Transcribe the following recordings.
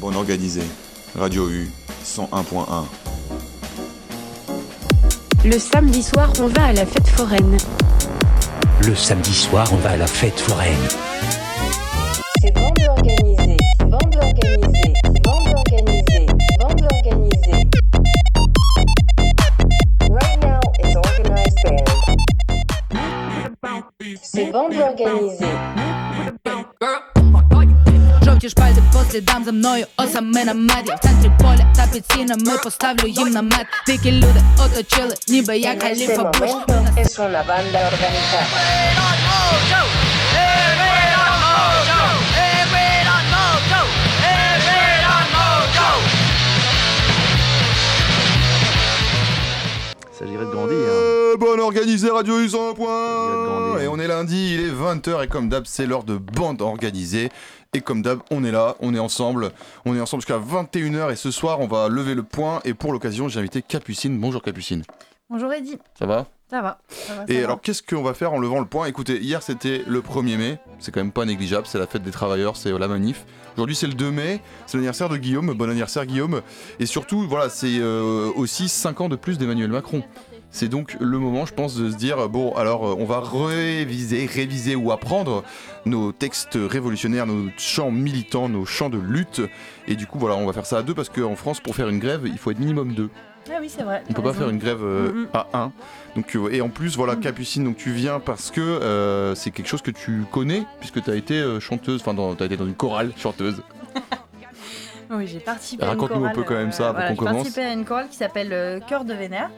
Bon organisé. Radio U 101.1. Le samedi soir, on va à la fête foraine. Le samedi soir, on va à la fête foraine. слідам за мною осами наметів В центрі поля та під стінами поставлю їм намет Дикі люди оточили, ніби як En este галіфа Буш momento es una banda organizada. s'agirait de grandir. Euh, bon organisé Radio U Il y a de 101.1 grandir. Et on est lundi, il est 20h et comme d'hab c'est l'heure de bande organisée. Et comme d'hab, on est là, on est ensemble, on est ensemble jusqu'à 21h et ce soir on va lever le point et pour l'occasion j'ai invité Capucine. Bonjour Capucine. Bonjour Eddy, Ça va? Ça va. ça va, ça Et va. alors qu'est-ce qu'on va faire en levant le point? Écoutez, hier c'était le 1er mai, c'est quand même pas négligeable, c'est la fête des travailleurs, c'est la manif. Aujourd'hui c'est le 2 mai, c'est l'anniversaire de Guillaume, bon anniversaire Guillaume. Et surtout, voilà, c'est euh, aussi 5 ans de plus d'Emmanuel Macron. C'est donc le moment, je pense, de se dire, bon, alors euh, on va réviser, réviser ou apprendre nos textes révolutionnaires, nos chants militants, nos chants de lutte. Et du coup, voilà, on va faire ça à deux parce qu'en France, pour faire une grève, il faut être minimum deux. Ah oui, c'est vrai. On peut pas faire une grève euh, à 1. Donc, euh, et en plus, voilà. Capucine, donc tu viens parce que euh, c'est quelque chose que tu connais, puisque tu as été euh, chanteuse, enfin, tu as été dans une chorale chanteuse. Oui, j'ai participé à une Raconte-nous un chorale. peu quand même ça, avant qu'on J'ai commence. participé à une chorale qui s'appelle Cœur de Vénère.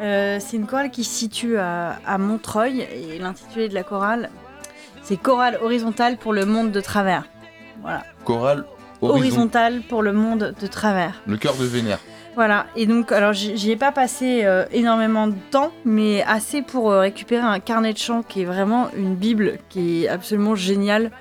Euh, c'est une chorale qui se situe à, à Montreuil et l'intitulé de la chorale, c'est Chorale horizontale pour le monde de travers. Voilà, Chorale horizon, horizontale pour le monde de travers. le cœur de Vénère. Voilà, et donc, alors j'y j'y ai pas passé euh, énormément de temps, mais assez pour euh, récupérer un carnet de chants qui est vraiment une Bible qui est absolument géniale,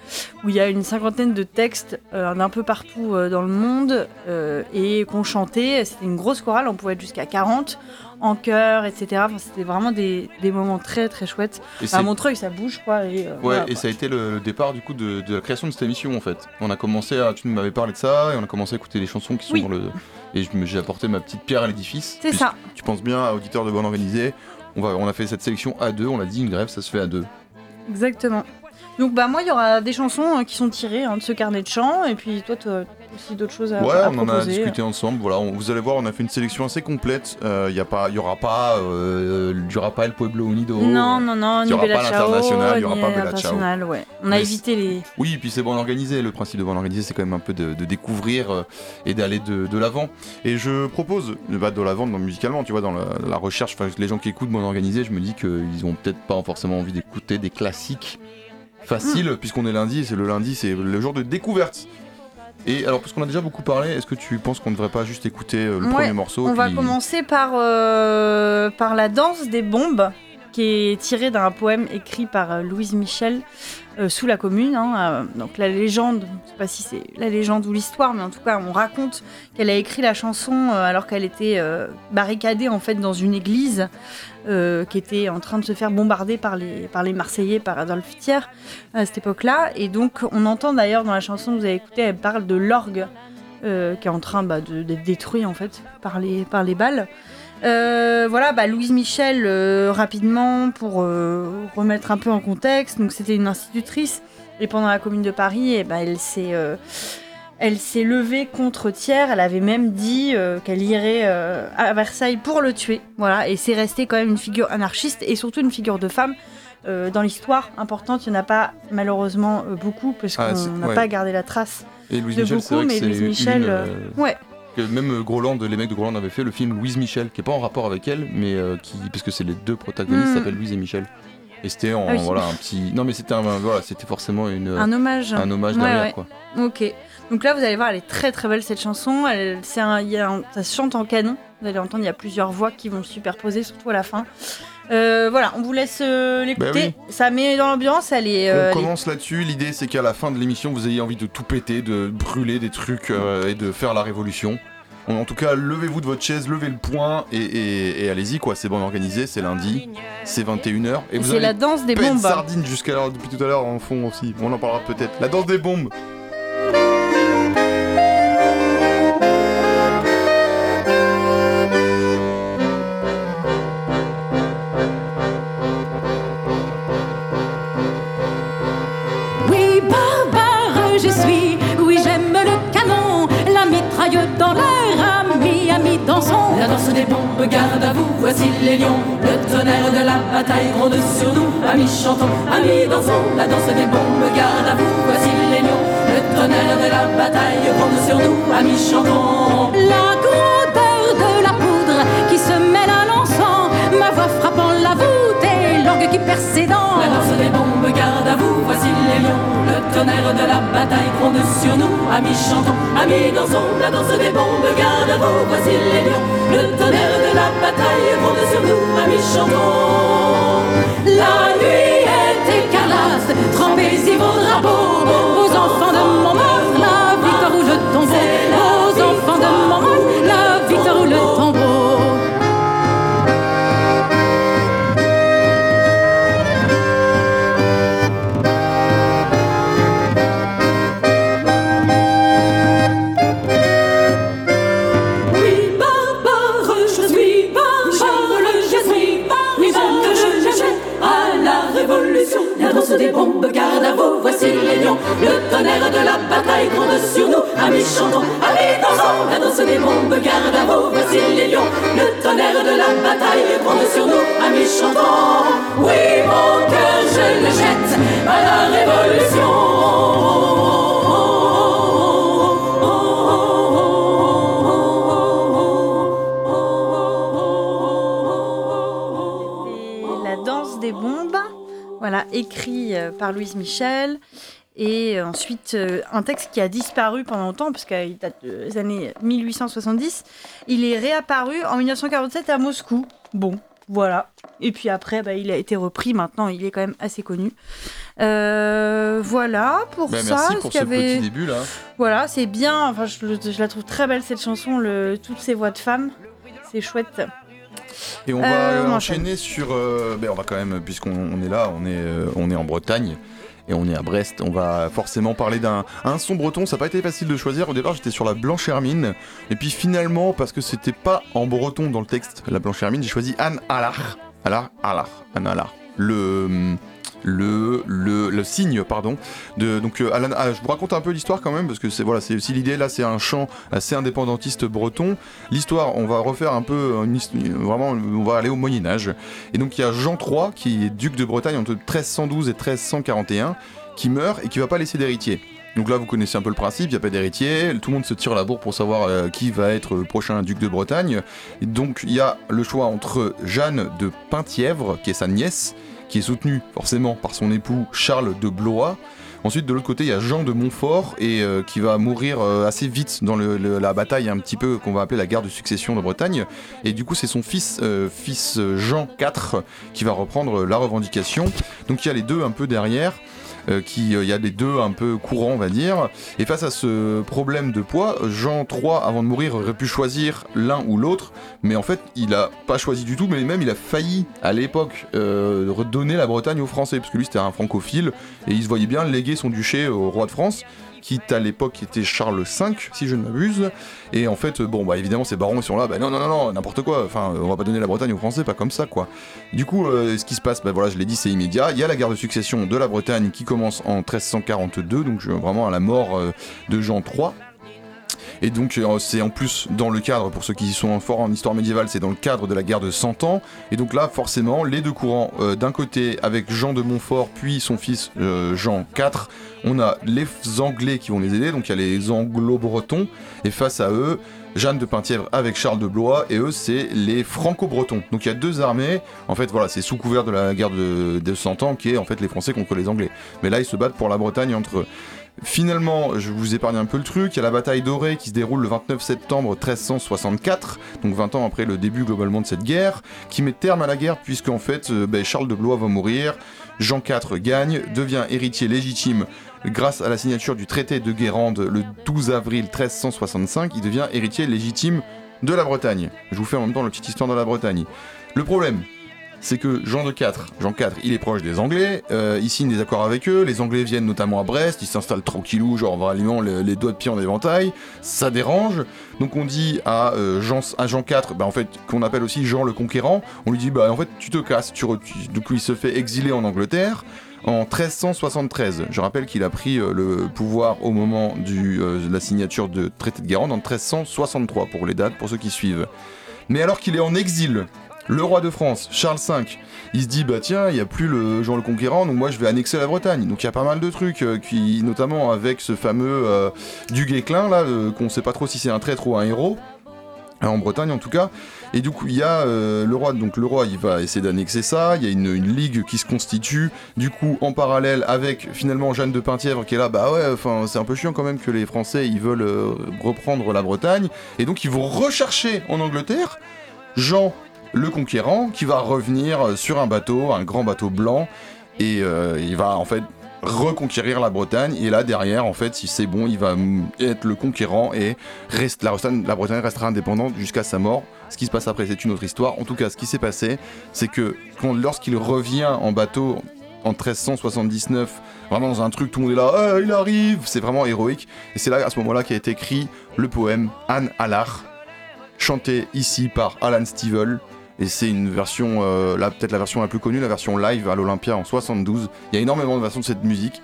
où il y a une cinquantaine de textes euh, d'un peu partout euh, dans le monde euh, et qu'on chantait. C'était une grosse chorale, on pouvait être jusqu'à 40 en chœur, etc. Enfin, C'était vraiment des, des moments très très chouettes. Et, À Montreuil, ça bouge quoi. Et, euh, ouais, voilà, et quoi. ça a été le, le départ du coup de, de la création de cette émission en fait. On a commencé à, tu m'avais parlé de ça et on a commencé à écouter les chansons qui sont Oui. dans le et j'ai apporté ma petite pierre à l'édifice. C'est ça. Tu penses bien à auditeur de bonne organisée. On va, on a fait cette sélection à deux. On l'a dit, une grève, ça se fait à deux. Exactement. Donc bah moi il y aura des chansons euh, qui sont tirées hein, de ce carnet de chants et puis toi tu as aussi d'autres choses à, Ouais, à on en a proposer. discuté ensemble. Voilà, on- vous allez voir, on a fait une sélection assez complète. Il y a pas, il y aura pas, euh, il y aura pas El Pueblo Unido. Non, non, non, Il y ni aura pas Ciao, l'international, il y aura pas Bella ouais. On a Mais évité les... Oui, et puis c'est bon organisé. Le principe de bon organisé, c'est quand même un peu de, de découvrir euh, et d'aller de, de l'avant. Et je propose, bah, de l'avant dans- musicalement, tu vois, dans la, la recherche, les gens qui écoutent bon organisé, je me dis qu'ils ont peut-être pas forcément envie d'écouter des classiques faciles, Hmm. puisqu'on est lundi, c'est le lundi, c'est le jour de découverte. Et alors, parce qu'on a déjà beaucoup parlé, est-ce que tu penses qu'on ne devrait pas juste écouter euh, le Ouais, premier morceau On va commencer par, euh, par la danse des bombes, qui est tirée d'un poème écrit par euh, Louise Michel sous la Commune. hein, donc la légende, je sais pas si c'est la légende ou l'histoire, mais en tout cas on raconte qu'elle a écrit la chanson alors qu'elle était barricadée en fait dans une église euh, qui était en train de se faire bombarder par les, par les Marseillais, par Adolphe Thiers à cette époque-là. Et donc on entend d'ailleurs dans la chanson que vous avez écoutée, elle parle de l'orgue euh, qui est en train bah, d'être détruit en fait par les, par les balles. Euh, voilà, bah, Louise Michel, rapidement, pour remettre un peu en contexte, donc c'était une institutrice, et pendant la Commune de Paris, eh ben, elle s'est elle s'est levée contre Thiers, elle avait même dit euh, qu'elle irait euh, à Versailles pour le tuer, voilà, et c'est resté quand même une figure anarchiste, et surtout une figure de femme. euh, dans l'histoire importante, il n'y en a pas malheureusement beaucoup, parce Ah, qu'on n'a ouais. pas gardé la trace. Et Louise de Michel, beaucoup, mais Louise Michel, une, ouais. que même Groland, les mecs de Groland avaient fait le film Louise Michel, qui est pas en rapport avec elle, mais qui, parce que c'est les deux protagonistes, Mm. s'appellent Louise et Michel. Et c'était Ah oui. voilà un petit, non mais c'était voilà, c'était forcément une Un hommage. un hommage Ouais, derrière ouais. quoi. Ok. Donc là, vous allez voir, elle est très très belle cette chanson. Elle, c'est un, il y a un- ça se chante en canon. Vous allez entendre, il y a plusieurs voix qui vont se superposer, surtout à la fin. Euh, voilà, on vous laisse euh, l'écouter. Bah Ça met dans l'ambiance. Elle est. euh, On est- commence là-dessus. L'idée, c'est qu'à la fin de l'émission, vous ayez envie de tout péter, de brûler des trucs euh, et de faire la révolution. En tout cas, levez-vous de votre chaise, levez le poing et, et- et allez-y, quoi. C'est bon organisé, c'est lundi, c'est 21h. Et vous C'est avez la danse des bombes. sardine jusqu'à l'heure depuis tout à l'heure en fond aussi. On en parlera peut-être. La danse des bombes. Des bombes, garde à vous, voici les lions. Le tonnerre de la bataille gronde sur nous. Amis chantons, amis dansons, la danse des bombes, garde à vous, voici les lions. Le tonnerre de la bataille gronde sur nous. Amis chantons. La grandeur de la poudre qui se mêle à l'encens, ma voix frappant la voûte et l'orgue qui perce tonnerre de la bataille gronde sur nous. Amis chantons, amis dansons, la danse des bombes, garde à vous, voici les lions. Le tonnerre de la bataille gronde sur nous. Amis chantons. La nuit est écarlate, trempez-y vos drapeaux, aux enfants de Montmartre, la Des bombes, garde à vous, voici les lions. Le tonnerre de la bataille gronde sur nous. Amis chantons, amis dansons. La danse des bombes, garde à vous, voici les lions. Le tonnerre de la bataille gronde sur nous. Amis chantons. Oui, mon cœur, je le jette à la révolution. Voilà, écrit euh, par Louise Michel. Et euh, ensuite, euh, un texte qui a disparu pendant longtemps, parce qu'il date des années 1870. Il est réapparu en 1947 à Moscou. Bon, voilà. Et puis après, bah, il a été repris. Maintenant, il est quand même assez connu. Euh, voilà pour Bah, ça. merci pour qu'il ce y avait- petit début là. Voilà, c'est bien. Enfin, je, je la trouve très belle cette chanson. Le, toutes ces voix de femmes, c'est chouette. Et on va Euh, euh, on enchaîner sur. euh, ben, on va quand même, puisqu'on on est là, on est, on est en Bretagne. Et on est à Brest, on va forcément parler d'un un son breton. Ça n'a pas été facile de choisir. Au départ, j'étais sur la Blanche Hermine. Et puis finalement, parce que c'était pas en breton dans le texte, la Blanche Hermine, j'ai choisi Anne Alar. Alar, Alar, Anne Alar. Le. Le, le, signe, pardon. De, donc, euh, Alan- ah, je vous raconte un peu l'histoire quand même, parce que c'est voilà, c'est aussi l'idée. Là, c'est un chant assez indépendantiste breton. L'histoire, on va refaire un peu une hist- vraiment, on va aller au Moyen Âge. Et donc il y a Jean III qui est duc de Bretagne entre 1312 et 1341, qui meurt et qui va pas laisser d'héritier. Donc là, vous connaissez un peu le principe, il n'y a pas d'héritier, tout le monde se tire la bourre pour savoir euh, qui va être le prochain duc de Bretagne. Et donc il y a le choix entre Jeanne de Penthièvre, qui est sa nièce, qui est soutenue forcément par son époux Charles de Blois. Ensuite, de l'autre côté, il y a Jean de Montfort, et euh, qui va mourir euh, assez vite dans la bataille un petit peu qu'on va appeler la guerre de succession de Bretagne. Et du coup, c'est son fils, euh, fils Jean IV, qui va reprendre la revendication. Donc il y a les deux un peu derrière. Euh, qui, euh, il y a les deux un peu courants, on va dire. Et face à ce problème de poids, Jean III, avant de mourir, aurait pu choisir l'un ou l'autre, mais en fait, il a pas choisi du tout, mais même il a failli à l'époque euh, redonner la Bretagne aux Français, parce que lui c'était un francophile. Et il se voyait bien léguer son duché au roi de France qui à l'époque était Charles V, si je ne m'abuse. Et en fait, bon, bah évidemment, ces barons sont là, bah non, non, non, n'importe quoi. Enfin, on va pas donner la Bretagne aux Français, pas comme ça, quoi. Du coup, euh, ce qui se passe, bah voilà, je l'ai dit, c'est immédiat. Il y a la guerre de succession de la Bretagne qui commence en 1342, donc vraiment à la mort euh, de Jean III. Et donc euh, c'est en plus dans le cadre, pour ceux qui sont forts en histoire médiévale, c'est dans le cadre de la guerre de 100 ans. Et donc là, forcément, les deux courants, euh, d'un côté avec Jean de Montfort, puis son fils euh, Jean IV, on a les Anglais qui vont les aider, donc il y a les Anglo-Bretons, et face à eux, Jeanne de Penthièvre avec Charles de Blois, et eux, c'est les Franco-Bretons. Donc il y a deux armées, en fait, voilà, c'est sous couvert de la guerre de, de 100 ans, qui est en fait les Français contre les Anglais. Mais là, ils se battent pour la Bretagne entre eux. Finalement, je vous épargne un peu le truc, il y a la bataille dorée qui se déroule le 29 septembre 1364, donc 20 ans après le début globalement de cette guerre, qui met terme à la guerre puisqu'en fait euh, ben, Charles de Blois va mourir, Jean IV gagne, devient héritier légitime grâce à la signature du traité de Guérande le 12 avril 1365, il devient héritier légitime de la Bretagne. Je vous fais en même temps la petite histoire de la Bretagne. Le problème, c'est que Jean de IV, Jean IV, il est proche des Anglais, euh, il signe des accords avec eux, les Anglais viennent notamment à Brest, ils s'installent tranquillou, genre vraiment les, les doigts de pied en éventail, ça dérange, donc on dit à, euh, Jean, à Jean IV, bah, en fait, qu'on appelle aussi Jean le Conquérant, on lui dit, bah en fait, tu te casses, tu, re- tu- donc il se fait exiler en Angleterre, en 1373. Je rappelle qu'il a pris euh, le pouvoir au moment de la signature de traité de Guérande en 1363 pour les dates, pour ceux qui suivent. Mais alors qu'il est en exil, le roi de France, Charles V, il se dit bah tiens, il y a plus le Jean le Conquérant, donc moi je vais annexer la Bretagne. Donc il y a pas mal de trucs, euh, qui, notamment avec ce fameux euh, du là, qu'on sait pas trop si c'est un traître ou un héros. euh, En Bretagne en tout cas, et du coup il y a euh, le roi, donc le roi il va essayer d'annexer ça, il y a une, une ligue qui se constitue, du coup en parallèle avec finalement Jeanne de Penthièvre qui est là, bah ouais, enfin c'est un peu chiant quand même que les Français ils veulent reprendre la Bretagne, et donc ils vont rechercher en Angleterre Jean le conquérant qui va revenir euh, sur un bateau, un grand bateau blanc, et euh, il va en fait reconquérir la Bretagne. Et là derrière en fait si c'est bon il va être le conquérant et reste, la, Bretagne, restera indépendante jusqu'à sa mort. Ce qui se passe après c'est une autre histoire. En tout cas ce qui s'est passé c'est que lorsqu'il revient en bateau en 1379 vraiment dans un truc tout le monde est là Ah, il arrive! C'est vraiment héroïque. Et c'est là à ce moment là qu'a été écrit le poème Anne Allard chanté ici par Alan Stivell et c'est une version, euh, là peut-être la version la plus connue, la version live à l'Olympia en 72. Il y a énormément de versions de cette musique.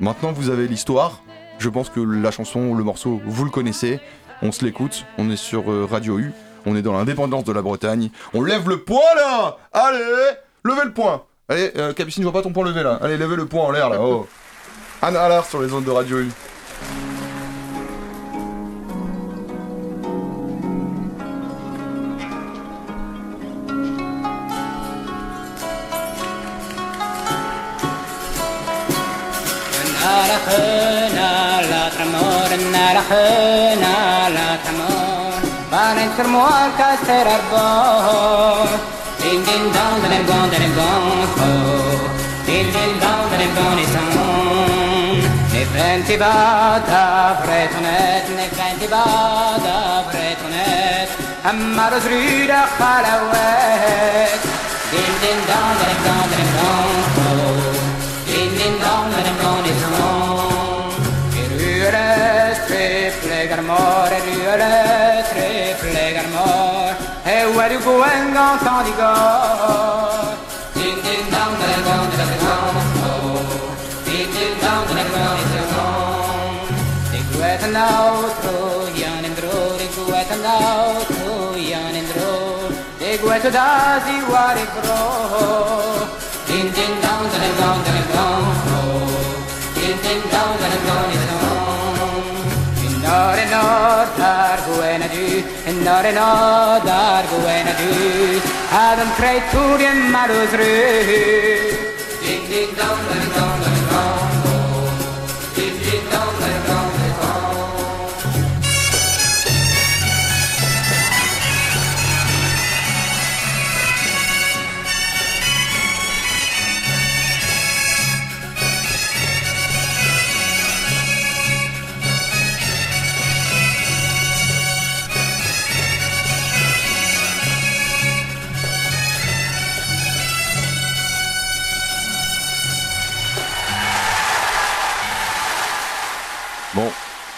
Maintenant vous avez l'histoire, je pense que la chanson, le morceau, vous le connaissez. On se l'écoute, on est sur euh, Radio U, on est dans l'indépendance de la Bretagne. On lève le poing là Allez Levez le poing Allez, euh, Capucine, je vois pas ton poing levé là. Allez, levez le poing en l'air là. Oh. Anne Allard sur les ondes de Radio U. الحين على تمام بارن كرموال كسر أربون دين دين دون دين دون دين دون دين دين دون دين دون إسان نفرنتي بادا فريتونت نفرنتي بادا فريتونت أما رزريد خلوات دين دين دون دين دون دين دون le triple garmor E wari gwen gant an digor Din din dam da la gant da la gant Din din dam da la Nor en ådar gående ut av de tre Torbjørn Mallos rød. Ding, ding, dong, ding, dong.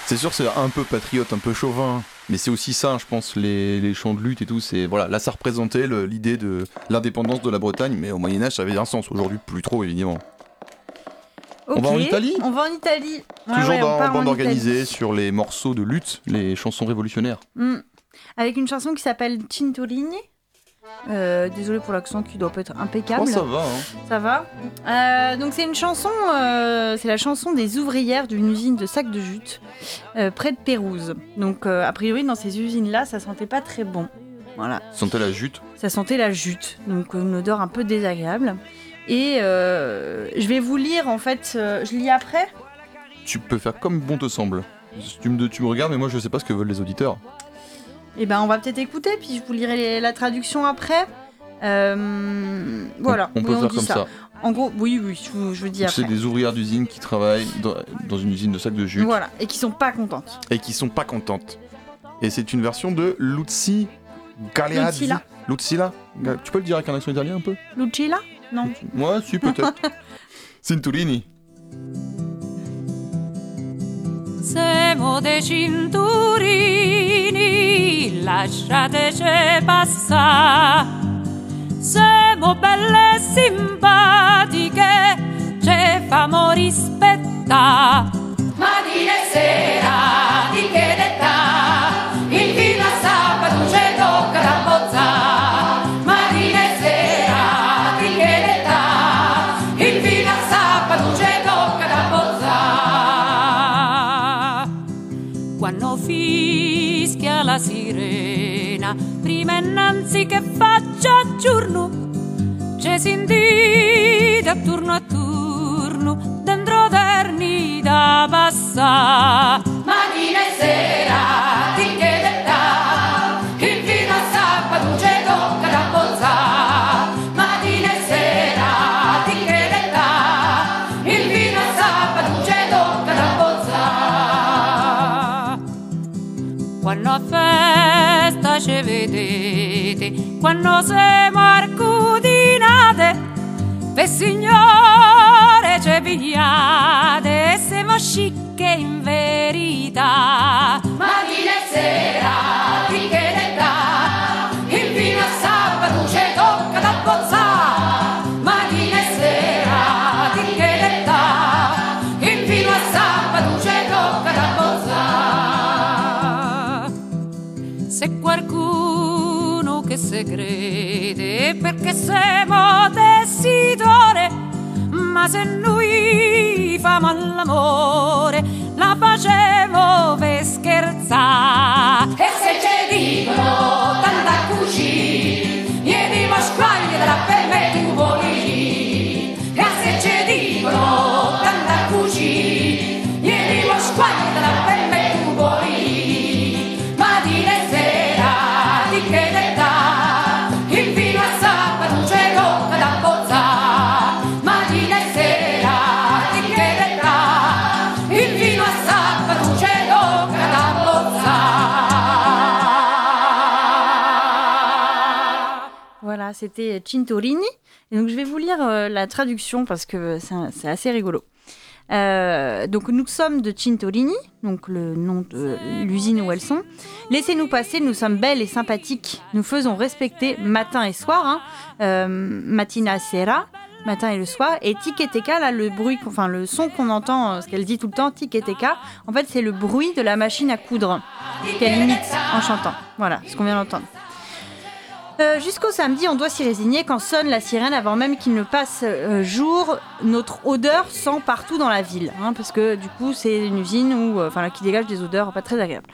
C'est sûr, c'est un peu patriote, un peu chauvin, mais c'est aussi ça, je pense, les, les chants de lutte et tout. C'est voilà, là, ça représentait l'idée de l'indépendance de la Bretagne, mais au Moyen Âge, ça avait un sens. Aujourd'hui, plus trop, évidemment. On va en Italie On va en Italie. Ouais, Toujours ouais, dans bande organisée sur les morceaux de lutte, les chansons révolutionnaires. Hmm. Avec une chanson qui s'appelle Cinturini. Euh, désolé pour l'accent qui doit pas être impeccable. Oh, ça va, hein. Ça va. Euh, donc c'est une chanson, euh, c'est la chanson des ouvrières d'une usine de sacs de jute euh, près de Pérouse. Donc a priori dans ces usines-là, ça sentait pas très bon. Voilà, Sentait la jute. ça sentait la jute, donc une odeur un peu désagréable. Et je vais vous lire en fait, je lis après. Tu peux faire comme bon te semble. Tu me, tu me regardes, mais moi, je sais pas ce que veulent les auditeurs. Et ben on va peut-être écouter, puis je vous lirai les- la traduction après. Euh, voilà, On, on peut Oui, faire dit comme ça. En gros, oui, oui, je vous, je vous dis Donc, C'est des ouvrières d'usine qui travaillent dans, dans une usine de sacs de jute Voilà, et qui sont pas contentes. et qui sont pas contentes. Et c'est une version de Luzi Galeazzi. Lucilla. Tu peux le dire avec un accent italien un peu? Lucilla Non. Moi, si, peut-être. Cinturini. Siamo dei cinturini, lasciateci passare. Siamo belle e simpatiche, ci famo rispettare. Mattina e sera, di che d'età, quando fischia la sirena, prima innanzi che faccia giorno, c'è sindita turno a turno, dentro terni da passare. Mattina e sera. Ci vedete, quando siamo arcudinate, per signore ci pigliate e siamo scicche in verità. Mattina e sera è perché siamo tessitore, ma se noi famo all'amore la facevo per scherzare. E se ci dicono tanta C'était Cintorini. Et donc je vais vous lire euh, la traduction parce que c'est un- c'est assez rigolo. Euh, donc nous sommes de Cintorini, donc le nom de l'usine où elles sont. Laissez-nous passer, nous sommes belles et sympathiques. Nous faisons respecter matin et soir, hein, euh, matina sera, matin et le soir. Et tiketeka, là le bruit, enfin le son qu'on entend, euh, ce qu'elle dit tout le temps, tiketeka, en fait c'est le bruit de la machine à coudre qu'elle imite en chantant. Voilà, ce qu'on vient d'entendre. Euh, Jusqu'au samedi, on doit s'y résigner quand sonne la sirène avant même qu'il ne passe euh, jour. Notre odeur sent partout dans la ville, hein, parce que du coup, c'est une usine où, euh, enfin, qui dégage des odeurs pas très agréables.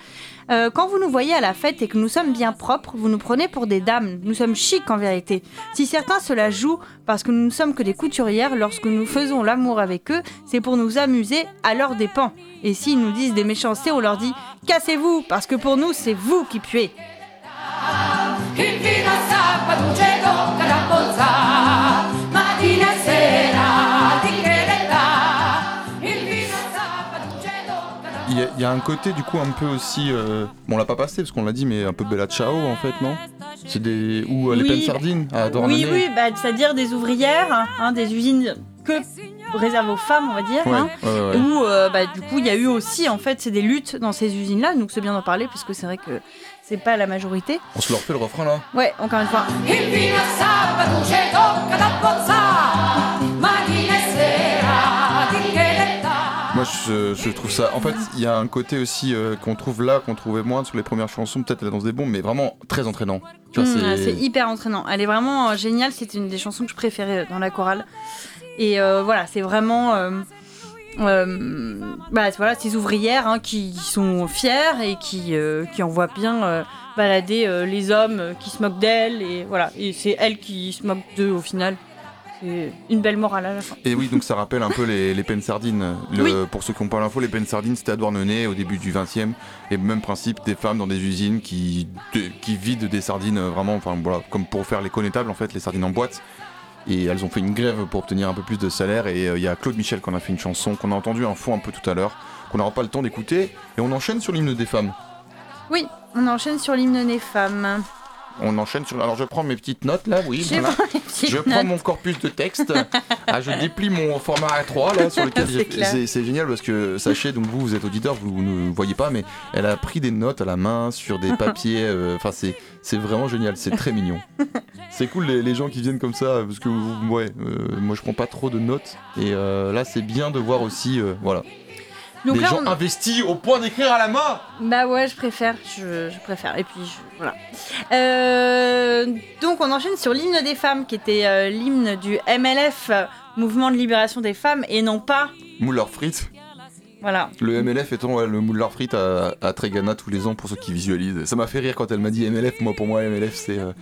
Euh, quand vous nous voyez à la fête et que nous sommes bien propres, vous nous prenez pour des dames. Nous sommes chics en vérité. Si certains se la jouent parce que nous ne sommes que des couturières, lorsque nous faisons l'amour avec eux, c'est pour nous amuser à leurs dépens. Et s'ils nous disent des méchancetés, on leur dit cassez-vous, parce que pour nous, c'est vous qui puez. Il y, a- il y a un côté du coup un peu aussi, euh, bon on l'a pas passé parce qu'on l'a dit, mais un peu Bella Ciao en fait, non? C'est des ou euh, les Oui, peines sardines à. Oui, oui, bah, c'est-à-dire des ouvrières, hein, des usines que réservées aux femmes, on va dire. Ouais, hein, ouais, ouais. Où, euh, bah, du coup, il y a eu aussi, en fait, c'est des luttes dans ces usines-là. Donc, c'est bien d'en parler parce que c'est vrai que c'est pas la majorité. On se leur fait le refrain là. Ouais, encore une fois. Moi je, je trouve ça. En fait, il y a un côté aussi euh, qu'on trouve là, qu'on trouvait moins sur les premières chansons, peut-être la danse des bombes, mais vraiment très entraînant. Mmh, c'est- hyper entraînant. Elle est vraiment euh, géniale. C'est une des chansons que je préférais euh, dans la chorale. Et euh, voilà, c'est vraiment. Euh, bah, voilà, ces ouvrières hein, qui sont fières et qui, euh, qui envoient bien euh, balader euh, les hommes euh, qui se moquent d'elles. Et voilà, et c'est elles qui se moquent d'eux au final. C'est une belle morale à la fin. Et oui, donc ça rappelle un peu les, les peines sardines. Le- Oui. Pour ceux qui n'ont pas l'info, les peines sardines, c'était à Douarnenez au début du 20e. Et même principe, des femmes dans des usines qui, de- qui vident des sardines vraiment, enfin voilà, comme pour faire les connétables en fait, les sardines en boîte. Et elles ont fait une grève pour obtenir un peu plus de salaire. Et euh, il y a Claude Michel qui en a fait une chanson qu'on a entendu un fond un peu tout à l'heure, qu'on n'aura pas le temps d'écouter. Et on enchaîne sur l'hymne des femmes. Oui, on enchaîne sur l'hymne des femmes. On enchaîne sur. Alors je prends mes petites notes là, oui. Voilà. Je prends mon corpus de texte, ah, je déplie mon format A3 là sur lequel C'est j'ai- c'est c'est génial parce que sachez donc vous vous êtes auditeur, vous ne voyez pas mais elle a pris des notes à la main sur des papiers, euh, enfin c'est c'est vraiment génial, c'est très mignon. C'est cool les, les gens qui viennent comme ça parce que ouais, euh, moi je prends pas trop de notes et euh, là c'est bien de voir aussi euh, voilà Donc des là, gens on- investis au point d'écrire à la main. Bah ouais, je préfère, je, je préfère. Et puis je- voilà. Euh, donc on enchaîne sur l'hymne des femmes, qui était euh, l'hymne du MLF, euh, Mouvement de libération des femmes, et non pas. Mouleur frites. Voilà. Le MLF étant ouais, le moulard frites à, à Trégana tous les ans pour ceux qui visualisent. Ça m'a fait rire quand elle m'a dit MLF. Moi, pour moi, MLF, c'est euh,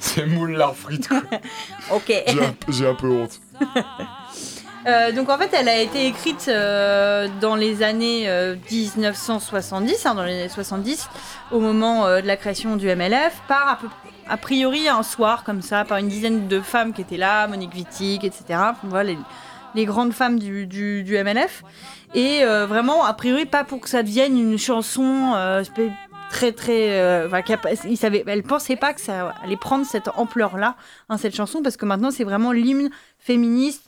c'est moulard frites. Ok. J'ai un, j'ai un peu honte. Euh, donc en fait, elle a été écrite euh, dans les années euh, 1970, hein, dans les années 70, au moment euh, de la création du MLF, par a, priori un soir comme ça, par une dizaine de femmes qui étaient là, Monique Wittig, etc. Voilà, les, les grandes femmes du, MLF. Et euh, vraiment, a priori, pas pour que ça devienne une chanson euh, très très euh, il savait elle pensait pas que ça allait prendre cette ampleur là cette chanson parce que maintenant c'est vraiment l'hymne féministe euh,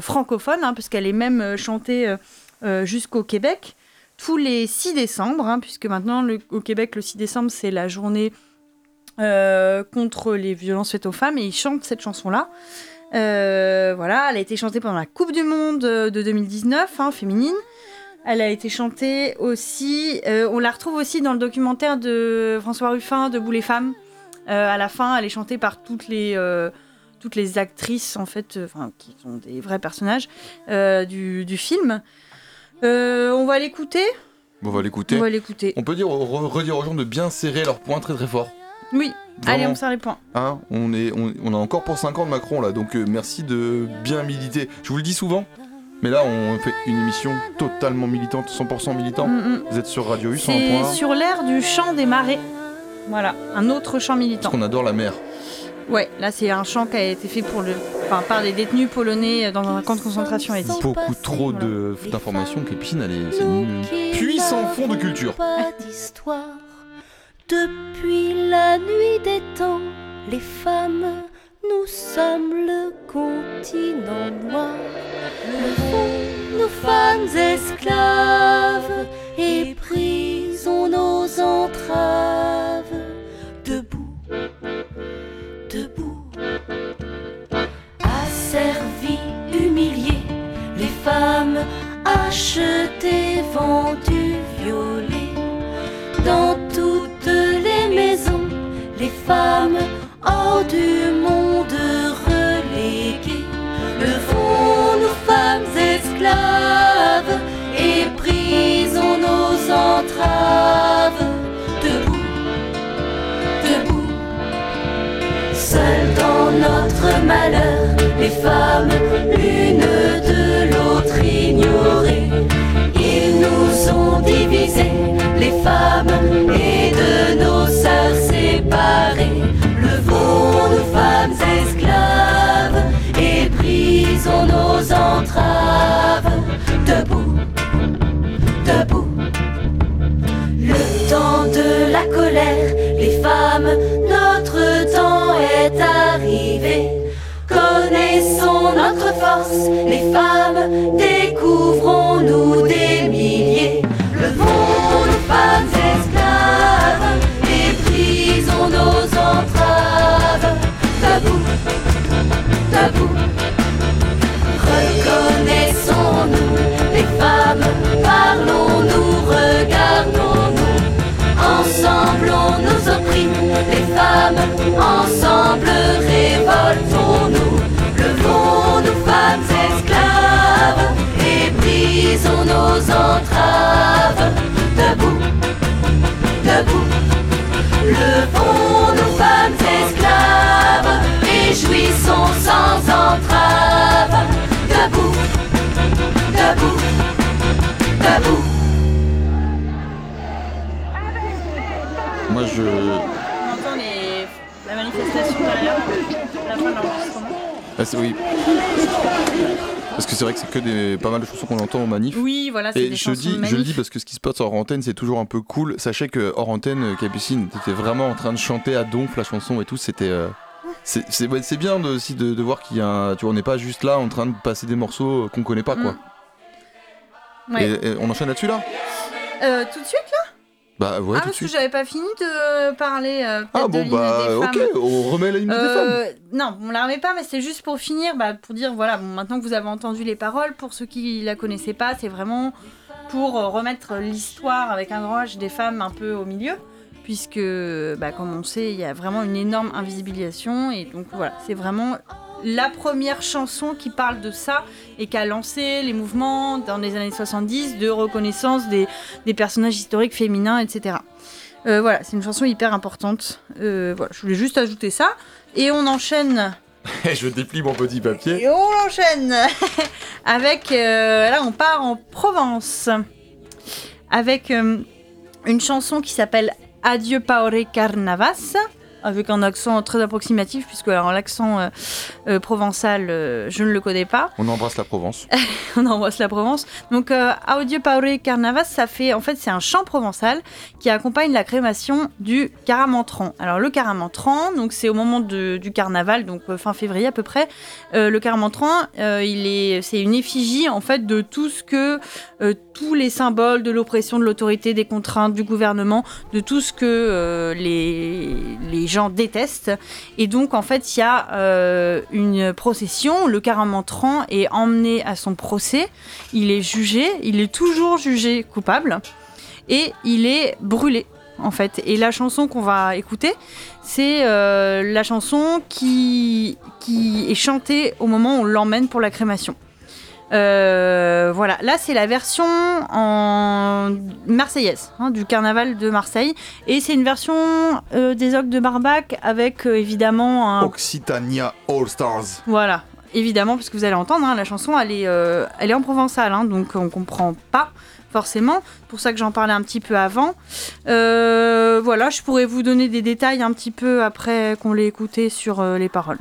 francophone hein, puisqu'elle est même euh, chantée euh, euh, jusqu'au Québec tous les 6 décembre hein, puisque maintenant au Québec le 6 décembre c'est la journée euh, contre les violences faites aux femmes et ils chantent cette chanson là voilà elle a été chantée pendant la Coupe du Monde euh, de 2019 hein, féminine elle a été chantée aussi. euh, on la retrouve aussi dans le documentaire de François Ruffin, Debout les femmes. Euh, à la fin, elle est chantée par toutes les, euh, toutes les actrices, en fait, euh, enfin, qui sont des vrais personnages euh, du, du film. Euh, on va l'écouter? Bon, on va l'écouter. On va l'écouter. On peut dire, re- redire aux gens de bien serrer leurs poings très très fort. Oui. Vraiment. Allez, on serre les points. Hein, on, est, on, on a encore pour 5 ans de Macron là, donc euh, merci de bien militer. Je vous le dis souvent, mais là on fait une émission totalement militante, 100% militant. Mm, mm. Vous êtes sur Radio U C'est 101.1, sur l'air du chant des marais. Voilà, un autre chant parce militant. qu'on adore la mer. Ouais, là c'est un chant qui a été fait pour le, enfin, par des détenus polonais dans un camp de concentration Eddie. Beaucoup trop de- d'informations que les piscines, elle est- c'est une puissant fond de culture. Pas d'histoire. Depuis la nuit des temps, les femmes, nous sommes le continent noir. Le fond, nous femmes esclaves, et brisons nos entraves. Debout. Les femmes achetées, vendues, violées. Dans toutes les maisons, les femmes hors du monde reléguées. Levons-nous, femmes esclaves, et brisons nos entraves. Debout, debout. Seules dans notre malheur, les femmes, Ils nous ont divisés, les femmes, et de nos sœurs séparées. Levons-nous, femmes esclaves, et brisons nos entraves. Debout, debout. Le temps de la colère, les femmes, notre force, les femmes, découvrons-nous des milliers. Levons-nous, femmes esclaves, et brisons nos entraves. Debout, debout. Reconnaissons-nous, les femmes, parlons-nous, regardons-nous. Ensemble on nous opprime, les femmes, ensemble révoltons-nous. Brisons nos entraves. Debout, debout. Levons-nous, femmes esclaves, et jouissons sans entrave. Debout, debout, debout. Moi je. On entend les... la manifestation derrière, la fin de l'enregistrement. Ah, c'est- oui. Parce que c'est vrai que c'est que des, pas mal de chansons qu'on entend aux manifs. Oui, voilà, c'est Et des je chansons dis, de je le manif. dis parce que ce qui se passe hors antenne, c'est toujours un peu cool. Sachez que hors antenne, euh, Capucine, t'étais vraiment en train de chanter à donf la chanson et tout. C'était, euh, c'est, c'est, ouais, c'est bien de, aussi de, de voir qu'il y a, un, tu vois, on n'est pas juste là en train de passer des morceaux qu'on connaît pas, quoi. Ouais. Et, et on enchaîne là-dessus là? Euh, tout de suite là? Bah ouais, Ah, parce que j'avais pas fini de parler. euh, Ah de bon bah des ok, femmes. on remet la hymne des femmes. Euh, non, on la remet pas, mais c'est juste pour finir, bah, pour dire voilà, bon, maintenant que vous avez entendu les paroles, pour ceux qui la connaissaient pas, c'est vraiment pour remettre l'histoire avec un grand H des femmes un peu au milieu, puisque, bah, comme on sait, il y a vraiment une énorme invisibilisation, et donc voilà, c'est vraiment la première chanson qui parle de ça et qui a lancé les mouvements dans les années 70 de reconnaissance des, des personnages historiques féminins, etc. Euh, voilà, c'est une chanson hyper importante. Euh, voilà, je voulais juste ajouter ça. Et on enchaîne je déplie mon petit papier. et on enchaîne avec. euh, là, on part en Provence. Avec une chanson qui s'appelle Adieu Paore Carnavas. Avec un accent très approximatif, puisque alors, l'accent euh, euh, provençal, euh, je ne le connais pas. On embrasse la Provence. on embrasse la Provence. Donc, Audio Paore Carnavas, ça fait, en fait, c'est un chant provençal qui accompagne la crémation du caramantran. Alors, le caramantran, donc c'est au moment de- du carnaval, donc fin février à peu près. Le caramantran, il est, c'est une effigie en fait de tout ce que, tous les symboles de l'oppression, de l'autorité, des contraintes du gouvernement, de tout ce que les, les gens détestent. Et donc, en fait, il y a euh, une procession. Le caramantran est emmené à son procès. Il est jugé. Il est toujours jugé coupable. Et il est brûlé, en fait. Et la chanson qu'on va écouter, c'est euh, la chanson qui, qui est chantée au moment où on l'emmène pour la crémation. Euh, voilà, là c'est la version en marseillaise hein, du carnaval de Marseille et c'est une version euh, des Ogres de Barbac avec euh, évidemment un Occitania All Stars. voilà, évidemment, parce que vous allez entendre, hein, la chanson, elle est, euh, elle est en provençal, hein, donc on comprend pas forcément. C'est pour ça que j'en parlais un petit peu avant. Euh, voilà, je pourrais vous donner des détails un petit peu après qu'on l'ait écouté sur euh, les paroles.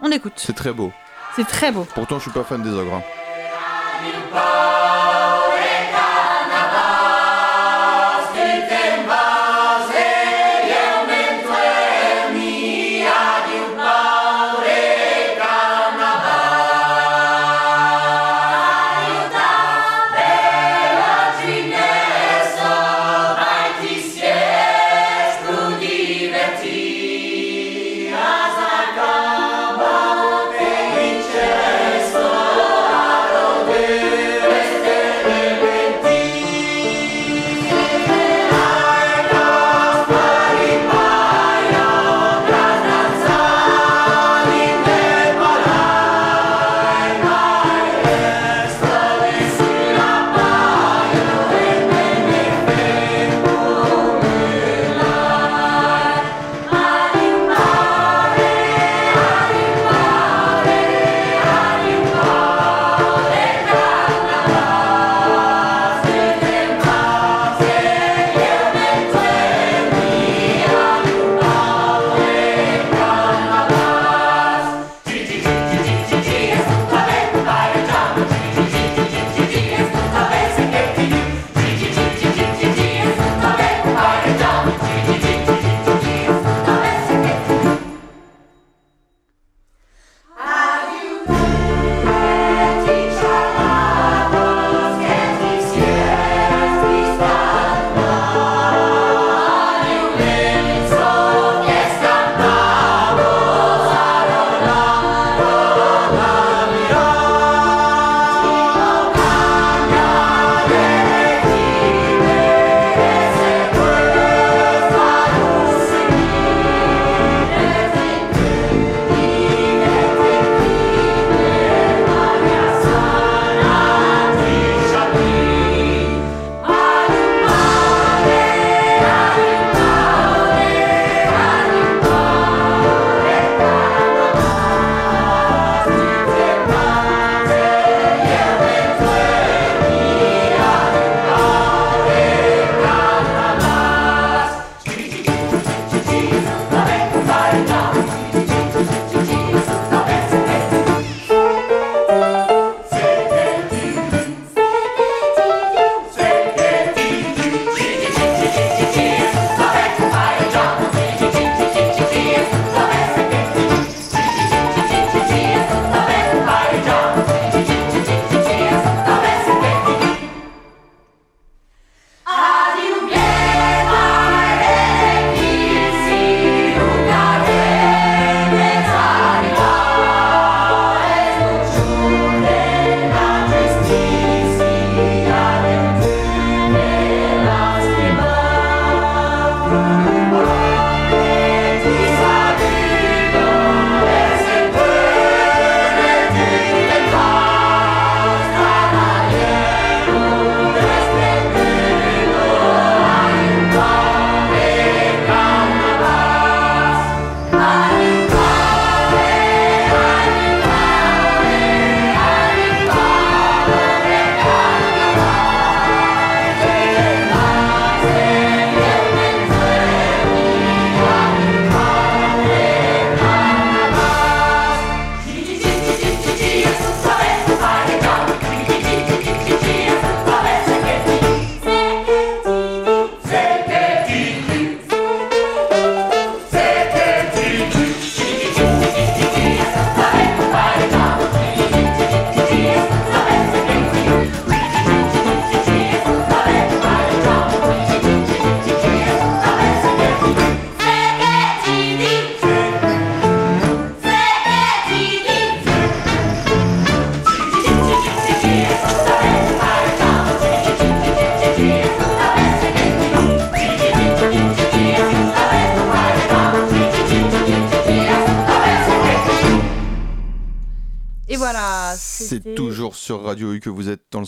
On écoute, C'est très beau. C'est très beau. Pourtant, je suis pas fan des ogres. hein.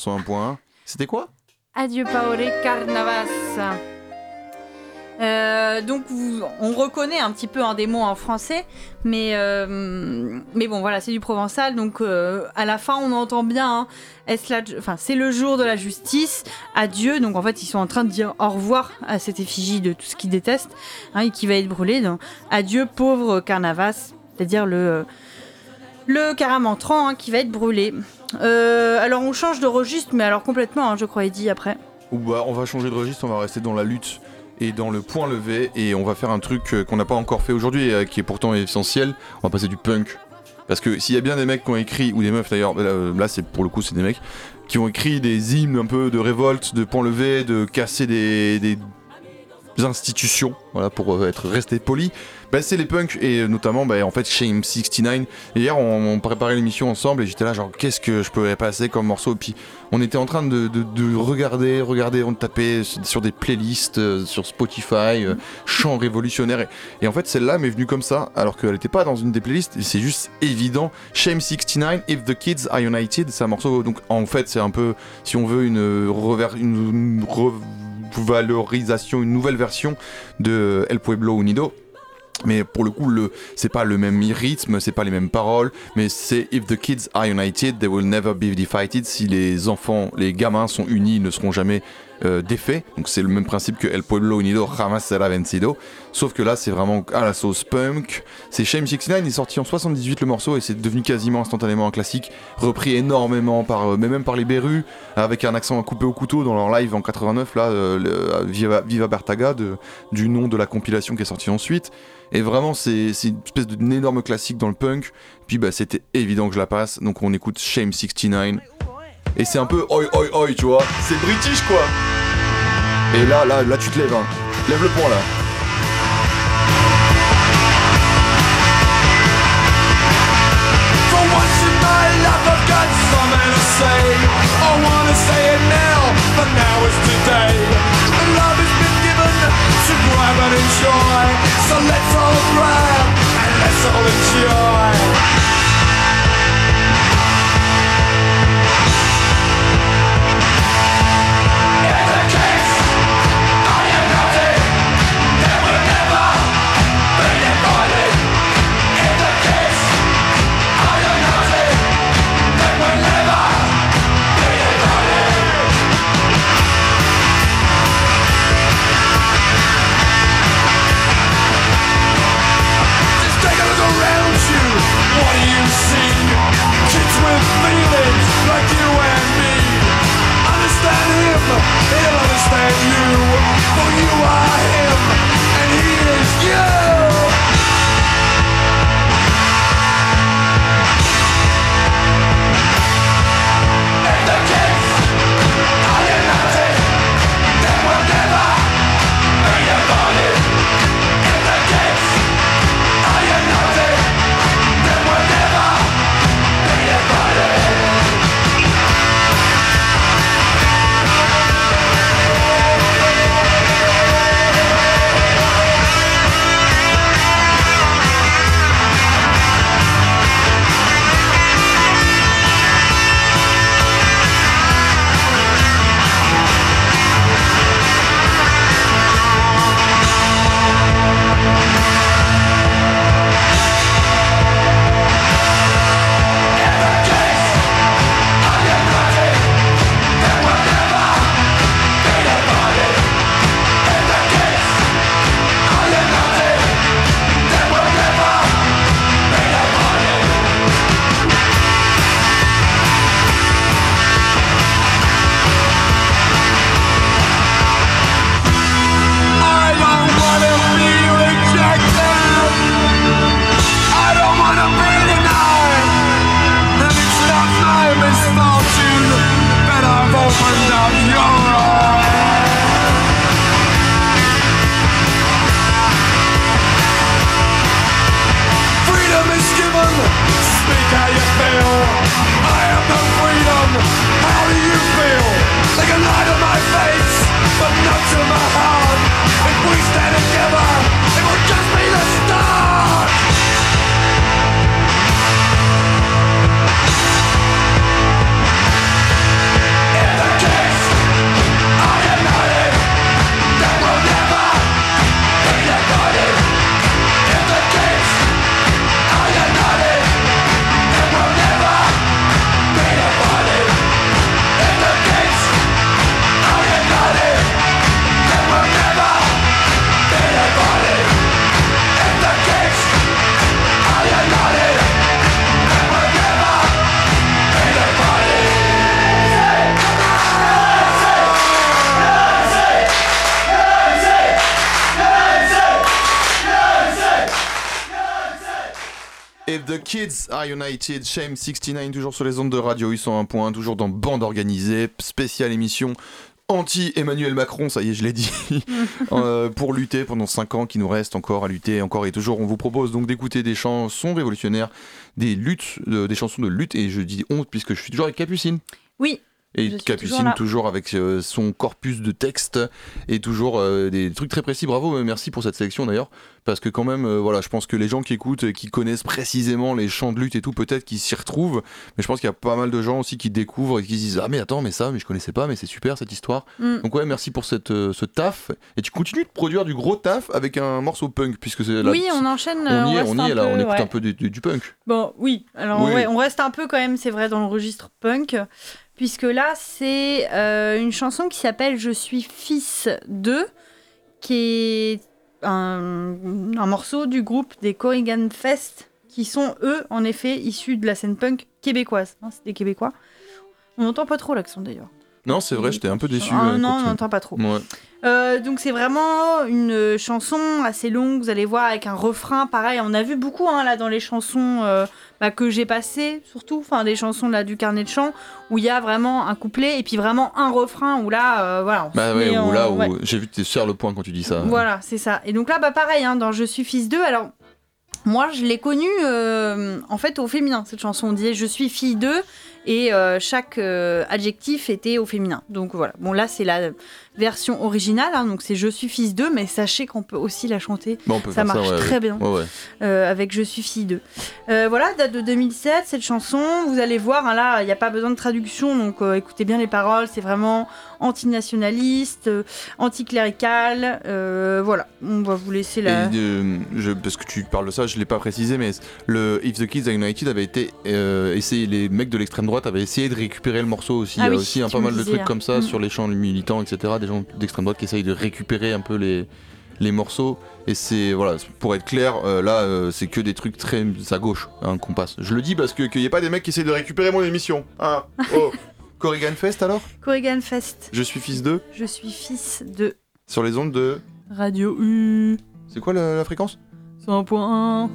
Dans le 101.1. C'était quoi? Adieu Paore Carnavas. Euh, donc on reconnaît un petit peu un des mots en français, mais, euh, mais bon voilà, c'est du provençal, donc euh, à la fin on entend bien, hein, c'est le jour de la justice, adieu, donc en fait ils sont en train de dire au revoir à cette effigie de tout ce qu'ils détestent, hein, et qui va être brûlée, donc adieu pauvre Carnavas, c'est-à-dire le, le hein, qui va être brûlé. Euh, alors on change de registre, mais alors complètement, hein, je crois, dit après. Ou bah, on va changer de registre, on va rester dans la lutte et dans le point levé et on va faire un truc euh, qu'on n'a pas encore fait aujourd'hui et euh, qui est pourtant essentiel. On va passer du punk. Parce que s'il y a bien des mecs qui ont écrit, ou des meufs d'ailleurs, là, c'est pour le coup c'est des mecs, qui ont écrit des hymnes un peu de révolte, de point levé, de casser des, des institutions, voilà, pour être resté poli, bah, c'est les punks et notamment bah, en fait Shame 69. Et hier on, préparait l'émission ensemble et j'étais là genre qu'est-ce que je peux passer comme morceau? Puis on était en train de, de- de regarder, regarder, on tapait sur- des playlists euh, sur Spotify, euh, chants révolutionnaires et, en fait celle-là m'est venue comme ça alors qu'elle n'était pas dans une des playlists c'est juste évident. Shame 69, If the Kids Are United, c'est un morceau donc en fait c'est un peu si on veut une revalorisation, une nouvelle version de El Pueblo Unido. Mais pour le coup, le, c'est pas le même rythme, c'est pas les mêmes paroles, mais c'est If the kids are united, they will never be divided. Si les enfants, les gamins sont unis, ils ne seront jamais euh, défaits. Donc c'est le même principe que El Pueblo Unido jamás será vencido. Sauf que là, c'est vraiment à la sauce punk. C'est Shame 69, il est sorti en 78 le morceau et c'est devenu quasiment instantanément un classique, repris énormément par, euh, mais même par les Berus, avec un accent coupé au couteau dans leur live en 89, là, euh, le- Viva, Viva Bertaga, du nom de la compilation qui est sortie ensuite. Et vraiment, c'est c'est une espèce d'énorme classique dans le punk. Puis bah, c'était évident que je la passe, donc on écoute Shame 69. Et c'est un peu oi oi oi, tu vois. C'est british quoi. Et là, là, là, tu te lèves, hein. Lève le point là. Enjoy So let's all grab and let's all enjoy Mama. Kids Are United, Shame 69, toujours sur les ondes de radio, ils sont un point, toujours dans bande organisée, spéciale émission anti-Emmanuel Macron, ça y est, je l'ai dit, euh, pour lutter pendant 5 ans qui nous reste encore à lutter, encore et toujours. On vous propose donc d'écouter des chansons révolutionnaires, des luttes, euh, des chansons de lutte, et je dis honte puisque je suis toujours avec Capucine. Oui. Et Capucine toujours avec euh, son corpus de textes et toujours euh, des trucs très précis. Bravo, euh, merci pour cette sélection d'ailleurs, parce que quand même, euh, voilà, je pense que les gens qui écoutent, et qui connaissent précisément les chants de lutte et tout, peut-être qu'ils s'y retrouvent, mais je pense qu'il y a pas mal de gens aussi qui découvrent et qui se disent ah mais attends mais ça, mais je connaissais pas, mais c'est super cette histoire. Mm. Donc ouais, merci pour cette, ce taf et tu continues de produire du gros taf avec un morceau punk puisque c'est là- Oui, on enchaîne. on y est, on y est là, peu, on écoute ouais. un peu du, du- du punk. Bon, oui. Alors, Oui. ouais, on reste un peu quand même, c'est vrai, dans le registre punk, puisque là, c'est euh, une chanson qui s'appelle Je suis fils de, qui est un, un morceau du groupe des Corrigan Fest, qui sont eux, en effet, issus de la scène punk québécoise. hein, c'est des Québécois. On n'entend pas trop l'accent d'ailleurs. Non, c'est vrai, j'étais un peu déçu. Ah, euh, non, on n'entend pas trop. Ouais. Euh, donc c'est vraiment une chanson assez longue, vous allez voir, avec un refrain pareil. On a vu beaucoup hein, là dans les chansons euh, bah, que j'ai passées, surtout, enfin des chansons là du carnet de chant, où il y a vraiment un couplet et puis vraiment un refrain où là, euh, voilà. on Bah ouais, en- là où ouais. j'ai vu que tu serres le point quand tu dis ça. Voilà, c'est ça. Et donc là, bah pareil, hein, dans Je suis fils d'eux, alors moi je l'ai connue euh, en fait au féminin, cette chanson. On disait Je suis fille d'eux et euh, chaque euh, adjectif était au féminin. Donc voilà. Bon, là c'est la version originale, hein, donc c'est Je suis fils d'eux, mais sachez qu'on peut aussi la chanter Bon, Ça marche ouais, très ouais. bien. Ouais, euh, avec Je suis fille d'eux. Voilà, date de 2007, cette chanson. Vous allez voir, hein, là, il n'y a pas besoin de traduction, donc écoutez bien les paroles. C'est vraiment antinationaliste, anticlérical. voilà, on va vous laisser la. je, parce que tu parles de ça, je l'ai pas précisé, mais le If the Kids Are United avait été essayé, les mecs de l'extrême droite avaient essayé de récupérer le morceau aussi. Ah Il y a oui, aussi un tu pas mal de trucs hein. comme ça Mm. sur les chants militants, etc. Des gens d'extrême droite qui essayent de récupérer un peu les les morceaux et c'est voilà pour être clair euh, là euh, c'est que des trucs très à gauche hein, qu'on passe je le dis parce que qu'il y ait pas des mecs qui essayent de récupérer mon émission hein oh Corrigan Fest alors? Corrigan Fest. je suis fils d'eux Je suis fils de sur les ondes de? Radio U c'est quoi la, la fréquence? 100.1.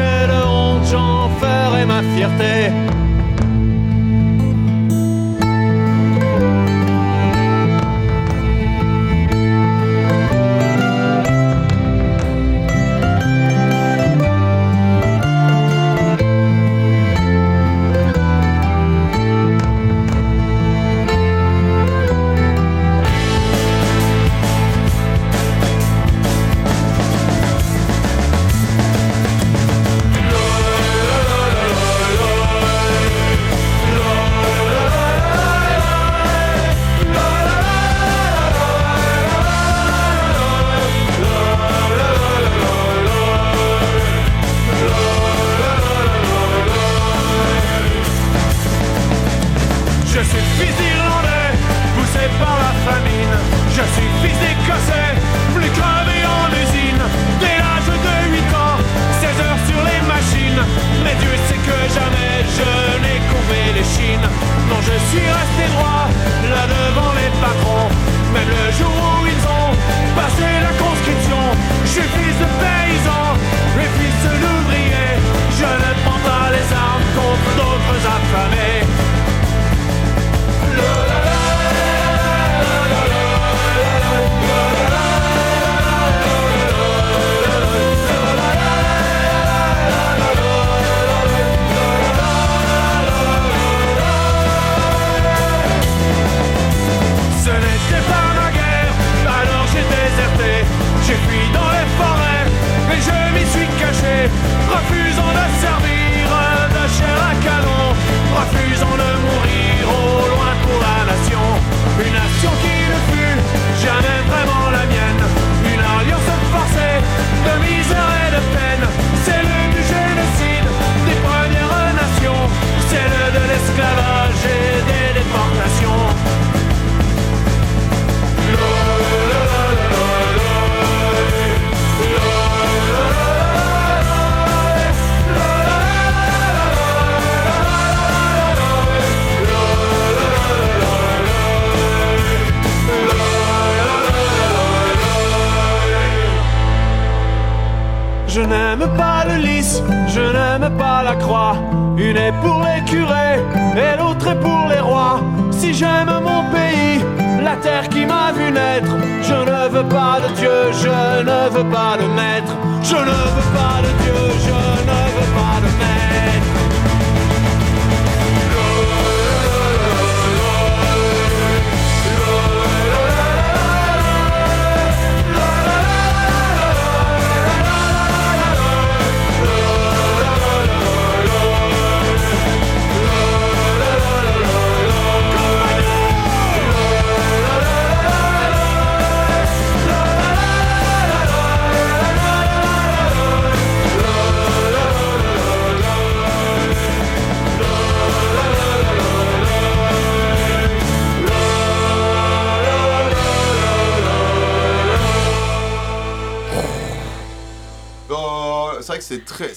Sujet de honte, j'en ferai ma fierté.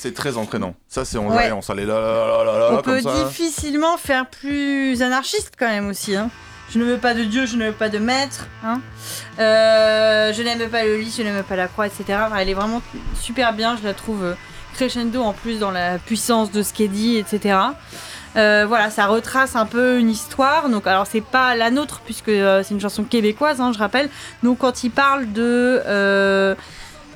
C'est très, entraînant. Ça, c'est en Ouais. on s'allait là, là, là, là, On peut ça. difficilement faire plus anarchiste quand même aussi. Hein. Je ne veux pas de Dieu, je ne veux pas de maître. Hein. Euh, je n'aime pas le lit, je n'aime pas la croix, etc. Enfin, elle est vraiment super bien, je la trouve euh, crescendo en plus dans la puissance de ce qu'elle dit, etc. Euh, voilà, ça retrace un peu une histoire. Donc, alors c'est pas la nôtre puisque euh, c'est une chanson québécoise, hein, je rappelle. Donc, quand il parle de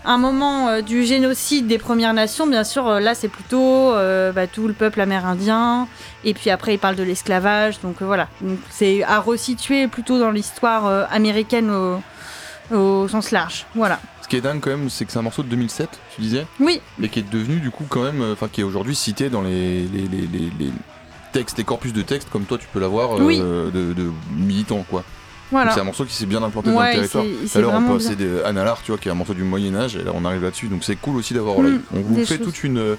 un moment euh, du génocide des Premières Nations, bien sûr, euh, là c'est plutôt euh, bah, tout le peuple amérindien. Et puis après, il parle de l'esclavage. Donc voilà, c'est à resituer plutôt dans l'histoire américaine au, au sens large. Voilà. Ce qui est dingue quand même, c'est que c'est un morceau de 2007, tu disais Oui, mais qui est devenu du coup quand même, enfin qui est aujourd'hui cité dans les, les, les, les- les textes, les corpus de textes comme toi tu peux l'avoir euh, Oui. de, de militants quoi. Voilà. C'est un morceau qui s'est bien implanté dans le territoire. Alors on vraiment passait de Analar, tu vois, qui est un morceau du Moyen Âge, et là on arrive là-dessus, donc c'est cool aussi d'avoir. Mm, voilà, on vous des fait choses. toute une, euh,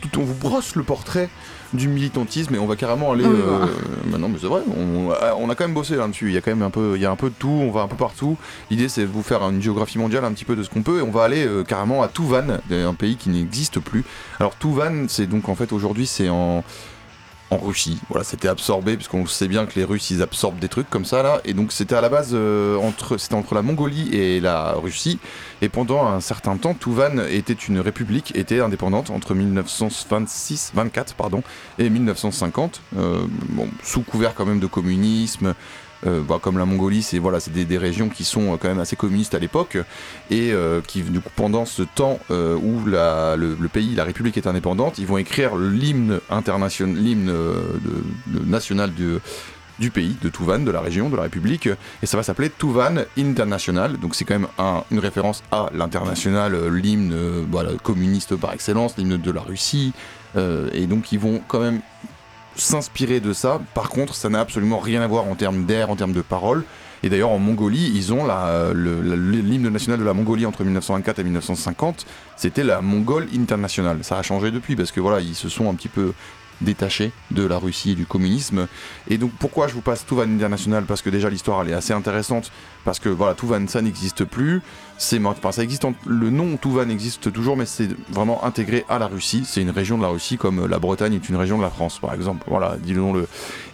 tout, on vous brosse le portrait du militantisme et on va carrément aller. Oui, euh, voilà. maintenant, mais c'est vrai, on, on a quand même bossé là-dessus. Il y a quand même un peu, il y a un peu de tout. On va un peu partout. L'idée c'est de vous faire une géographie mondiale un petit peu de ce qu'on peut et on va aller euh, carrément à Touvan, un pays qui n'existe plus. Alors Touvan, c'est donc en fait aujourd'hui c'est en en Russie. Voilà, c'était absorbé puisqu'on sait bien que les Russes ils absorbent des trucs comme ça là, et donc c'était à la base euh, entre c'était entre la Mongolie et la Russie. Et pendant un certain temps, Touvan était une république, était indépendante entre 1926, 24 pardon, et 1950, euh, sous couvert quand même de communisme. Euh, bah, comme la Mongolie, c'est voilà, des, régions qui sont euh, quand même assez communistes à l'époque et euh, qui du coup pendant ce temps où la, le, pays, la République est indépendante, ils vont écrire l'hymne international, l'hymne national du, pays, de Touvan, de la région, de la République, et ça va s'appeler Touvan International. Donc c'est quand même un- une référence à l'international, l'hymne communiste par excellence, l'hymne de la Russie, et donc ils vont quand même s'inspirer de ça. Par contre, ça n'a absolument rien à voir en termes d'air, en termes de paroles. Et d'ailleurs, en Mongolie, ils ont l'hymne national de la Mongolie entre 1924 et 1950. C'était la Mongole International. Ça a changé depuis parce que voilà, ils se sont un petit peu détachés de la Russie et du communisme. Et donc, pourquoi je vous passe Touvan International? Parce que déjà, l'histoire, elle est assez intéressante. Parce que voilà, Touvan, ça n'existe plus. C'est mort- enfin, ça existe le nom Touvan existe toujours, mais c'est vraiment intégré à la Russie. C'est une région de la Russie, comme la Bretagne est une région de la France, par exemple. Voilà, disons-le.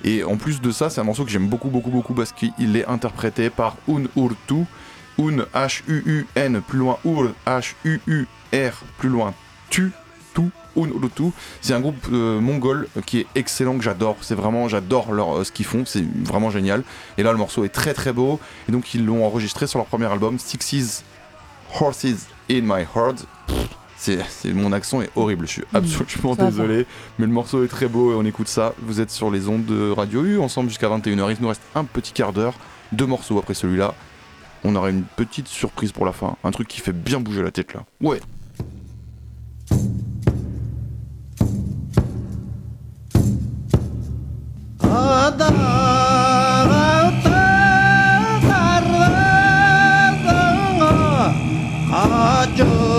Et en plus de ça, c'est un morceau que j'aime beaucoup, beaucoup, beaucoup parce qu'il est interprété par Un Urtu. Un H-U-U-N, plus loin Ur, H-U-U-R, plus loin Tu, C'est un groupe euh, mongol qui est excellent, que j'adore. C'est vraiment, j'adore leur, euh, ce qu'ils font, c'est vraiment génial. Et là, le morceau est très très beau. Et donc, ils l'ont enregistré sur leur premier album, Sixes Horses in My Heart. C'est, c'est- mon accent est horrible, je suis absolument ça va. désolé, mais le morceau est très beau et on écoute ça. Vous êtes sur les ondes de Radio U ensemble jusqu'à 21h. Il nous reste un petit quart d'heure, deux morceaux après celui-là. On aura une petite surprise pour la fin, un truc qui fait bien bouger la tête là. Ouais. Oh.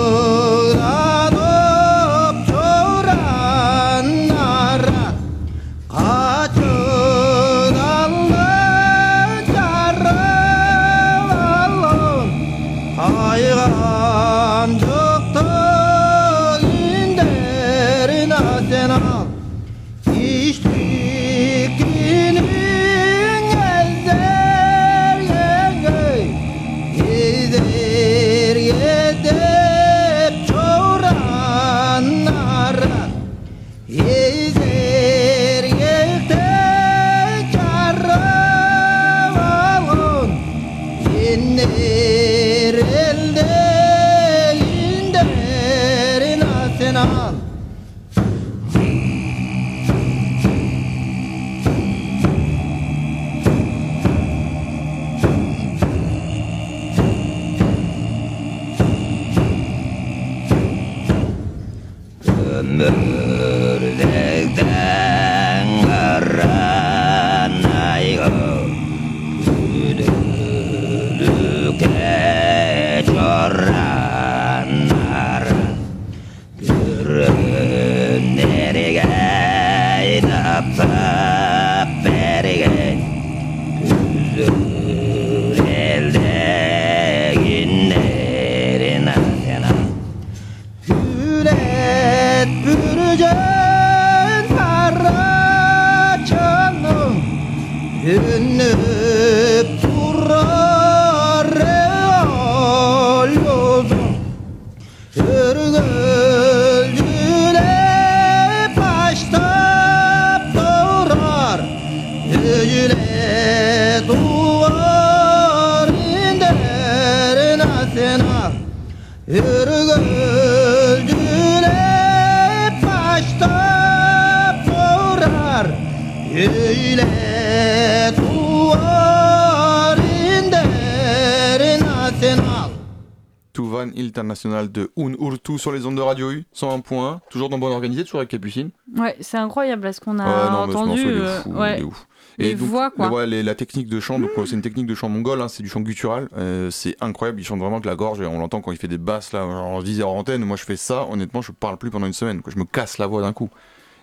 International de Un Urtu sur les ondes de Radio U, 101.1, toujours dans Bonne Organisée, toujours avec Capucine. Ouais, c'est incroyable là, ce qu'on a Ouais, non, mais ce entendu. morceau, il est fou, ouais. il est ouf. Les donc, voix, quoi. ouais, les- la technique de chant, donc euh, c'est une technique de chant mongole, hein, c'est du chant guttural, euh, c'est incroyable, il chante vraiment avec la gorge, et on l'entend quand il fait des basses, là, en visée en antenne, moi je fais ça, honnêtement, je parle plus pendant une semaine, quoi, je me casse la voix d'un coup.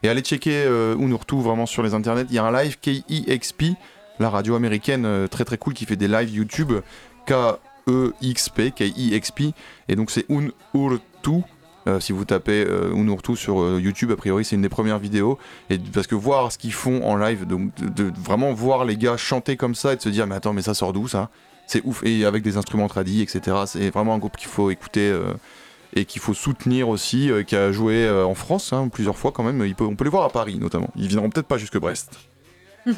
Et allez checker euh, Unurtu vraiment sur les internets, il y a un live KEXP, la radio américaine euh, très très cool qui fait des lives YouTube, K-E-X-P, K-I-X-P, et donc c'est Unurtu, euh, si vous tapez euh, Unurtu sur euh, YouTube, a priori c'est une des premières vidéos, et parce que voir ce qu'ils font en live, donc de, vraiment voir les gars chanter comme ça et de se dire mais attends mais ça sort d'où ça? C'est ouf et avec des instruments tradis etc. C'est vraiment un groupe qu'il faut écouter euh, et qu'il faut soutenir aussi, qui a joué en France hein, plusieurs fois quand même. On peut les voir à Paris notamment. Ils viendront peut-être pas jusque Brest.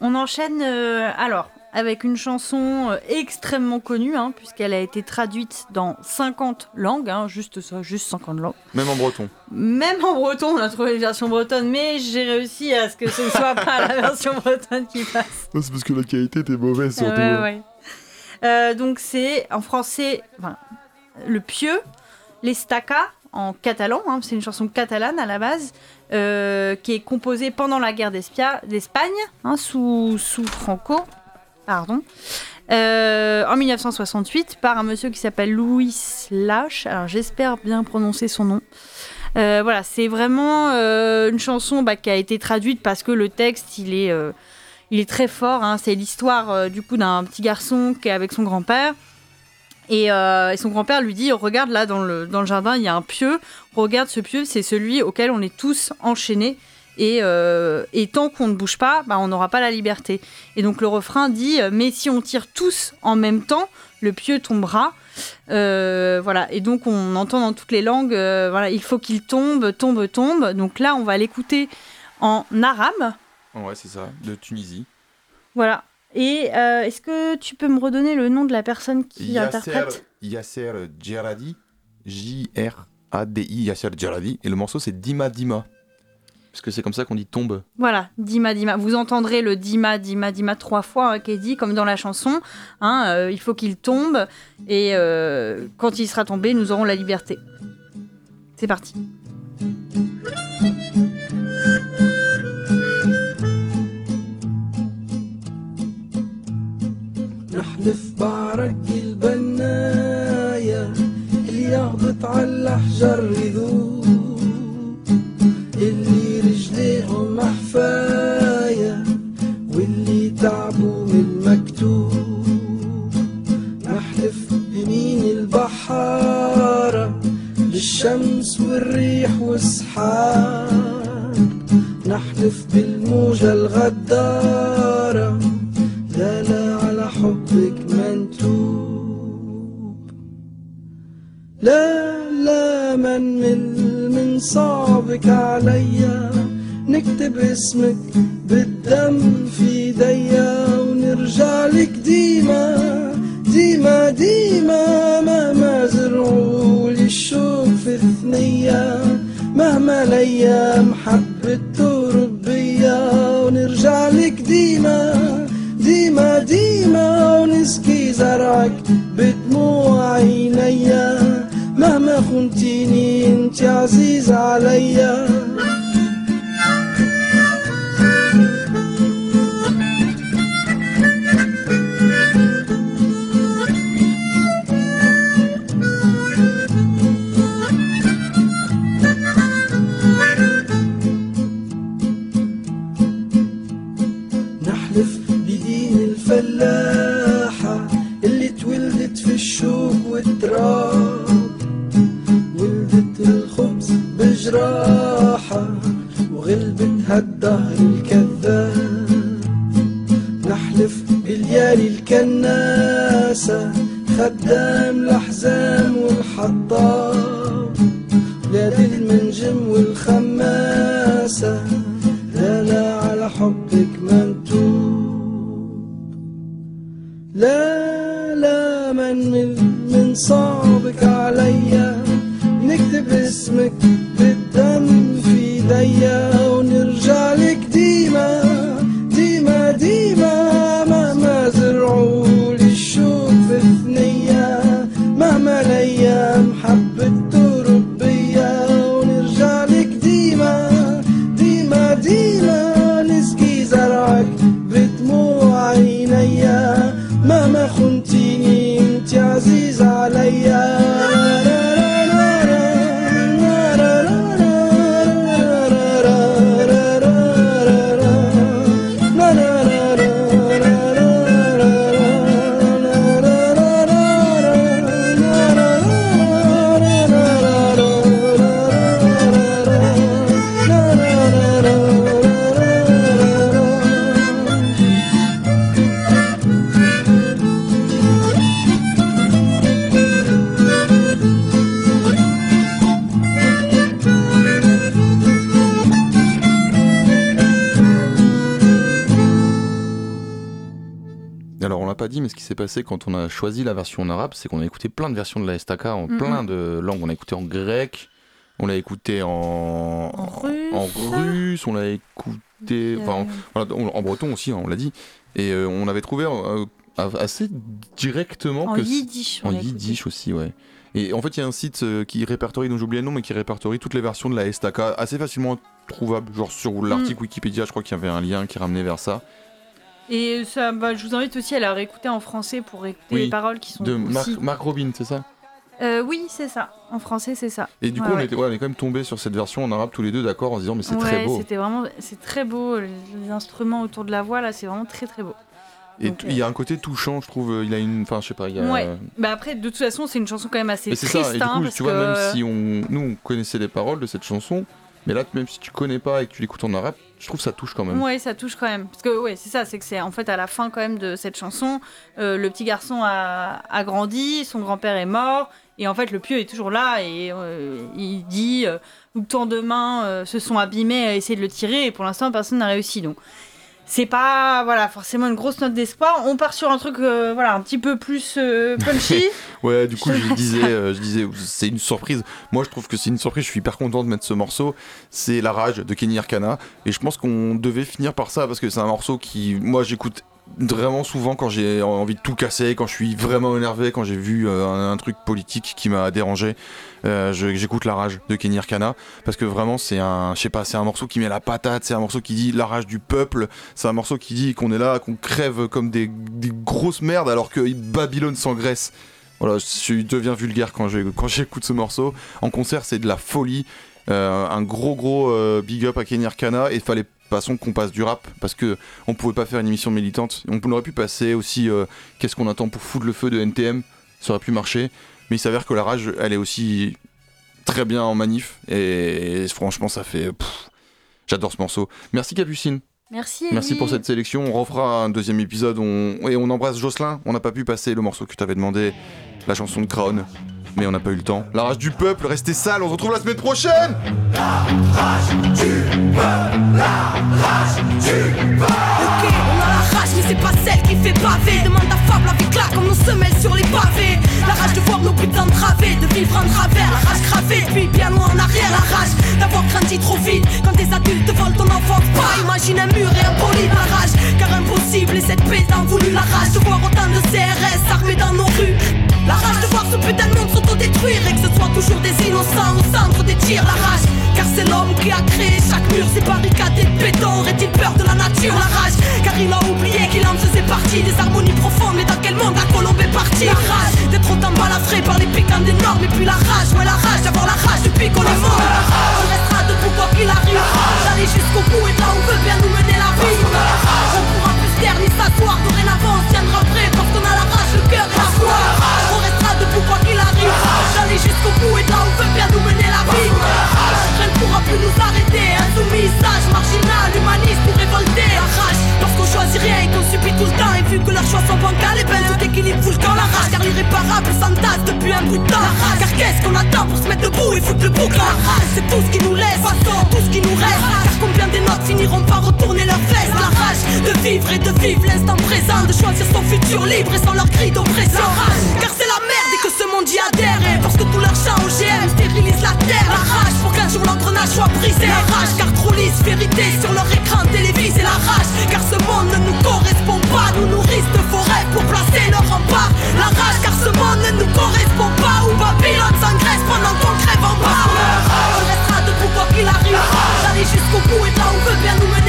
On enchaîne alors avec une chanson euh, extrêmement connue, hein, puisqu'elle a été traduite dans 50 langues, hein, juste ça, juste 50 langues. Même en breton. Même en breton, on a trouvé une version bretonne, mais j'ai réussi à ce que ce ne soit pas la version bretonne qui passe. C'est parce que la qualité était mauvaise Ouais, ouais. Euh, donc c'est en français, enfin, le pieux, l'estaca en catalan, hein, c'est une chanson catalane à la base, euh, qui est composée pendant la guerre d'Espagne, sous, sous Franco, pardon, euh, en 1968 par un monsieur qui s'appelle Louis Lache. Alors j'espère bien prononcer son nom. Euh, voilà, c'est vraiment euh, une chanson bah, qui a été traduite parce que le texte, il est, il est très fort. hein. C'est l'histoire du coup d'un petit garçon qui est avec son grand-père. Et, et son grand-père lui dit Regarde là dans le, dans le jardin, il y a un pieu. Regarde ce pieu, c'est celui auquel on est tous enchaînés. Et, euh, et tant qu'on ne bouge pas, bah, on n'aura pas la liberté. Et donc le refrain dit euh, Mais si on tire tous en même temps, le pieu tombera. Euh, voilà. Et donc on entend dans toutes les langues euh, voilà, Il faut qu'il tombe, tombe, tombe. Donc là, on va l'écouter en arabe. Ouais, c'est ça, de Tunisie. Voilà. Et est-ce que tu peux me redonner le nom de la personne qui Yasser, interprète? Yasser Djeradi, J-R-A-D-I, Yasser Djeradi, et le morceau c'est Dima Dima. Parce que c'est comme ça qu'on dit tombe. Voilà, Dima Dima. Vous entendrez le Dima Dima Dima trois fois hein, qui est dit comme dans la chanson. Hein, euh, il faut qu'il tombe et euh, quand il sera tombé, nous aurons la liberté. C'est parti. محفاية واللي تعبوا من المكتوب نحلف بمين البحارة بالشمس والريح والسحاب. نحلف بالموجة الغدارة لا لا على حبك منتوب. لا لا من من من صعبك عليا نكتب اسمك بالدم في ايديا ونرجع لك ديما ديما ديما. مهما زرعوا لي الشوق في ثنية مهما الأيام حبت تهرب ونرجع لك ديما ديما ديما. ونسقي زرعك بدموع عينيا مهما خنتيني انت عزيزة عليا. الفلاحة اللي اتولدت في الشوك والتراب ولدت الخبز بجراحة وغلبتها الدهر الكذاب. نحلف باليالي الكناسة خدام passé quand on a choisi la version en arabe, c'est qu'on a écouté plein de versions de la Estaka en Mhm. plein de langues. On a écouté en grec, on l'a écouté en, En russe. en russe, on l'a écouté enfin, en, voilà, en- en breton aussi, hein, on l'a dit. Et euh, on avait trouvé euh, assez directement En que yiddish, en yiddish aussi, ouais. Et en fait, il y a un site euh, qui répertorie, dont j'ai oublié le nom, mais qui répertorie toutes les versions de la Estaka, assez facilement trouvables. Genre sur l'article Mm. Wikipédia, je crois qu'il y avait un lien qui ramenait vers ça. Et ça, bah, je vous invite aussi à la réécouter en français pour écouter Oui, les paroles qui sont de aussi... Marc, Robin, c'est ça? Euh, oui, c'est ça. En français, c'est ça. Et du Ouais, coup, on, ouais. était, ouais, on est quand même tombé sur cette version en arabe tous les deux, d'accord, en se disant, mais c'est très beau. C'était vraiment, c'est très beau. Les, les instruments autour de la voix là, c'est vraiment très très beau. Et Donc, il y a un côté touchant, je trouve. euh, Il a une. Enfin, je sais pas, il y a. Ouais. Bah après, de toute façon, c'est une chanson quand même assez Mais c'est triste. ça, et du hein, coup, tu vois, que- même si on, nous, on connaissait les paroles de cette chanson, mais là, même si tu connais pas et que tu l'écoutes en arabe, je trouve ça touche quand même. Ouais, ça touche quand même. Parce que ouais, c'est ça, c'est que c'est en fait à la fin quand même de cette chanson, euh, le petit garçon a, a grandi, son grand-père est mort, et en fait le pieu est toujours là et euh, il dit euh, tant de mains euh, se sont abîmées à essayer de le tirer et pour l'instant personne n'a réussi. Donc c'est pas voilà forcément une grosse note d'espoir. On part sur un truc euh, voilà un petit peu plus euh, punchy. Ouais, du coup, Je disais, euh, je disais, c'est une surprise. Moi, je trouve que c'est une surprise. Je suis hyper content de mettre ce morceau. C'est La Rage de Kenny Arcana. Et je pense qu'on devait finir par ça parce que c'est un morceau qui, moi, j'écoute vraiment souvent quand j'ai envie de tout casser, quand je suis vraiment énervé, quand j'ai vu euh, un, truc politique qui m'a dérangé. Euh, j'écoute La Rage de Kenny Arcana parce que vraiment, c'est un, je sais pas, c'est un morceau qui met la patate. C'est un morceau qui dit la rage du peuple. C'est un morceau qui dit qu'on est là, qu'on crève comme des, grosses merdes alors que Babylone s'engraisse. Voilà, je deviens vulgaire quand j'écoute ce morceau. En concert, c'est de la folie. Euh, un gros gros big up à Kenny Arcana et fallait façon qu'on passe du rap parce que on pouvait pas faire une émission militante. On aurait pu passer aussi euh, qu'est-ce qu'on attend pour foutre le feu de NTM, ça aurait pu marcher. Mais il s'avère que la rage, elle est aussi très bien en manif et, franchement ça fait. J'adore ce morceau. Merci Capucine. Merci. Merci pour cette sélection. On refera un deuxième épisode. On... Et on embrasse Jocelyn. On n'a pas pu passer le morceau que tu avais demandé, la chanson de Crown. Mais on n'a pas eu le temps. La rage du peuple, restez sale. On se retrouve la semaine prochaine. Ok, on a la rage, mais c'est pas celle qui fait pavé. Demande à Fable avec là, comme nos semelles sur les pavés. La rage de voir nos buts entravés, de vivre en travers. La rage gravée, puis bien loin en arrière. La rage d'avoir grandi trop vite. Quand des adultes volent ton enfance, pas imagine un mur et un poli. La rage, car impossible, et cette paix t'en voulu. La rage de voir autant de CRS armés dans nos rues. La rage de voir ce putain de monde s'autodétruire et que ce soit toujours des innocents au centre des tirs, la rage. Car c'est l'homme qui a créé chaque mur, ces barricades et béton. Aurait-il peur de la nature, la rage Car il a oublié qu'il en faisait partie des harmonies profondes. Mais dans quel monde la colombe est partie? La rage d'être autant balafré par les piquants des normes. Et puis la rage, ouais, la rage d'avoir la rage depuis qu'on est mort. On restera debout quoi qu'il arrive. D'aller jusqu'au bout et là on veut bien nous mener la vie. On pourra plus taire ni s'asseoir. Dorénavant, on tiendra prêt parce qu'on a la rage, le cœur et la foi. Jusqu'au bout et de là on veut bien nous mener la vie. Rien ne pourra plus nous arrêter. Insoumis, sage, marginal, humaniste ou révolté. La rage, parce qu'on choisit rien et qu'on subit tout le temps. Et vu que leurs choix sont bancals, et ben tout équilibre fout le camp. La rage, car l'irréparable s'entasse depuis un bout de temps. La rage, car qu'est-ce qu'on attend pour se mettre debout et foutre le bouc La rage, c'est tout ce qui nous laisse, façon, tout ce qui nous reste. Car combien des notes finiront par retourner leurs vestes La rage de vivre et de vivre l'instant présent, de choisir son futur libre et sans leur cri d'oppression. Car c'est la merde monde y adhère. Parce que tout leur chant OGM stérilise la terre. La rage pour qu'un jour l'engrenage soit brisé. La rage car trop lisse, vérité sur leur écran télévisé. La rage car ce monde ne nous correspond pas. Nous nourrissent de forêts pour placer leur rempart. La rage car ce monde ne nous correspond pas. Où Babylone s'engraisse pendant qu'on crève en bas. On restera debout quoi qu'il arrive. D'aller jusqu'au bout et là on veut bien nous mener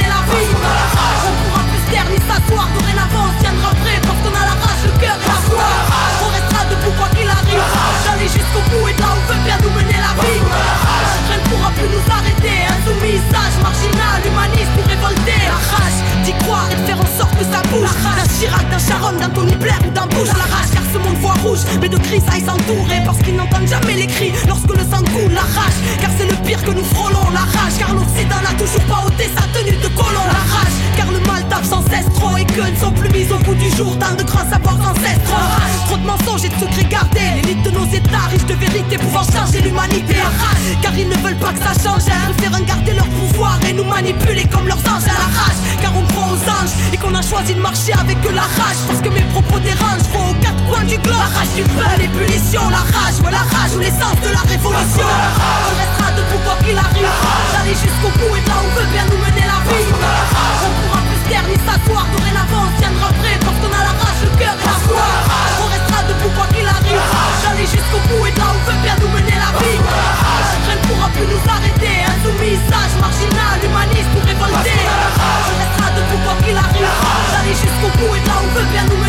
mais de grisailles s'entourer parce qu'ils n'entendent jamais les cris lorsque le sang coule. La rage car c'est le pire que nous frôlons. La rage car l'Occident n'a toujours pas ôté sa tenue de colon. La rage car le mal tape sans cesse trop et que ne sont plus mis au bout du jour tant de grands savoirs ancestraux. Trop de mensonges et de secrets gardés. L'élite de nos états riches de vérité pouvant changer l'humanité. La rage car ils ne veulent pas que ça change. Ils préfèrent garder leur pouvoir et nous manipuler comme leurs anges à la rage. Car on croit aux anges et qu'on a choisi de marcher avec la rage. Parce que mes propos dérangent, vont aux quatre coins du globe. La rage du la rage, la rage ou l'essence de la révolution. On restera debout quoi qu'il arrive. D'aller jusqu'au bout et là où veut bien nous mener la vie. On, pourra plus taire ni s'asseoir, dorénavant on tiendra prêt parce qu'on a la rage, le cœur et la foi. On restera debout quoi qu'il arrive. D'aller jusqu'au bout et là où veut bien nous mener la vie. Rien ne pourra plus nous arrêter, insoumis, sage, marginal, humaniste ou révolté. On restera debout quoi qu'il arrive. D'aller jusqu'au bout et là où veut bien nous mener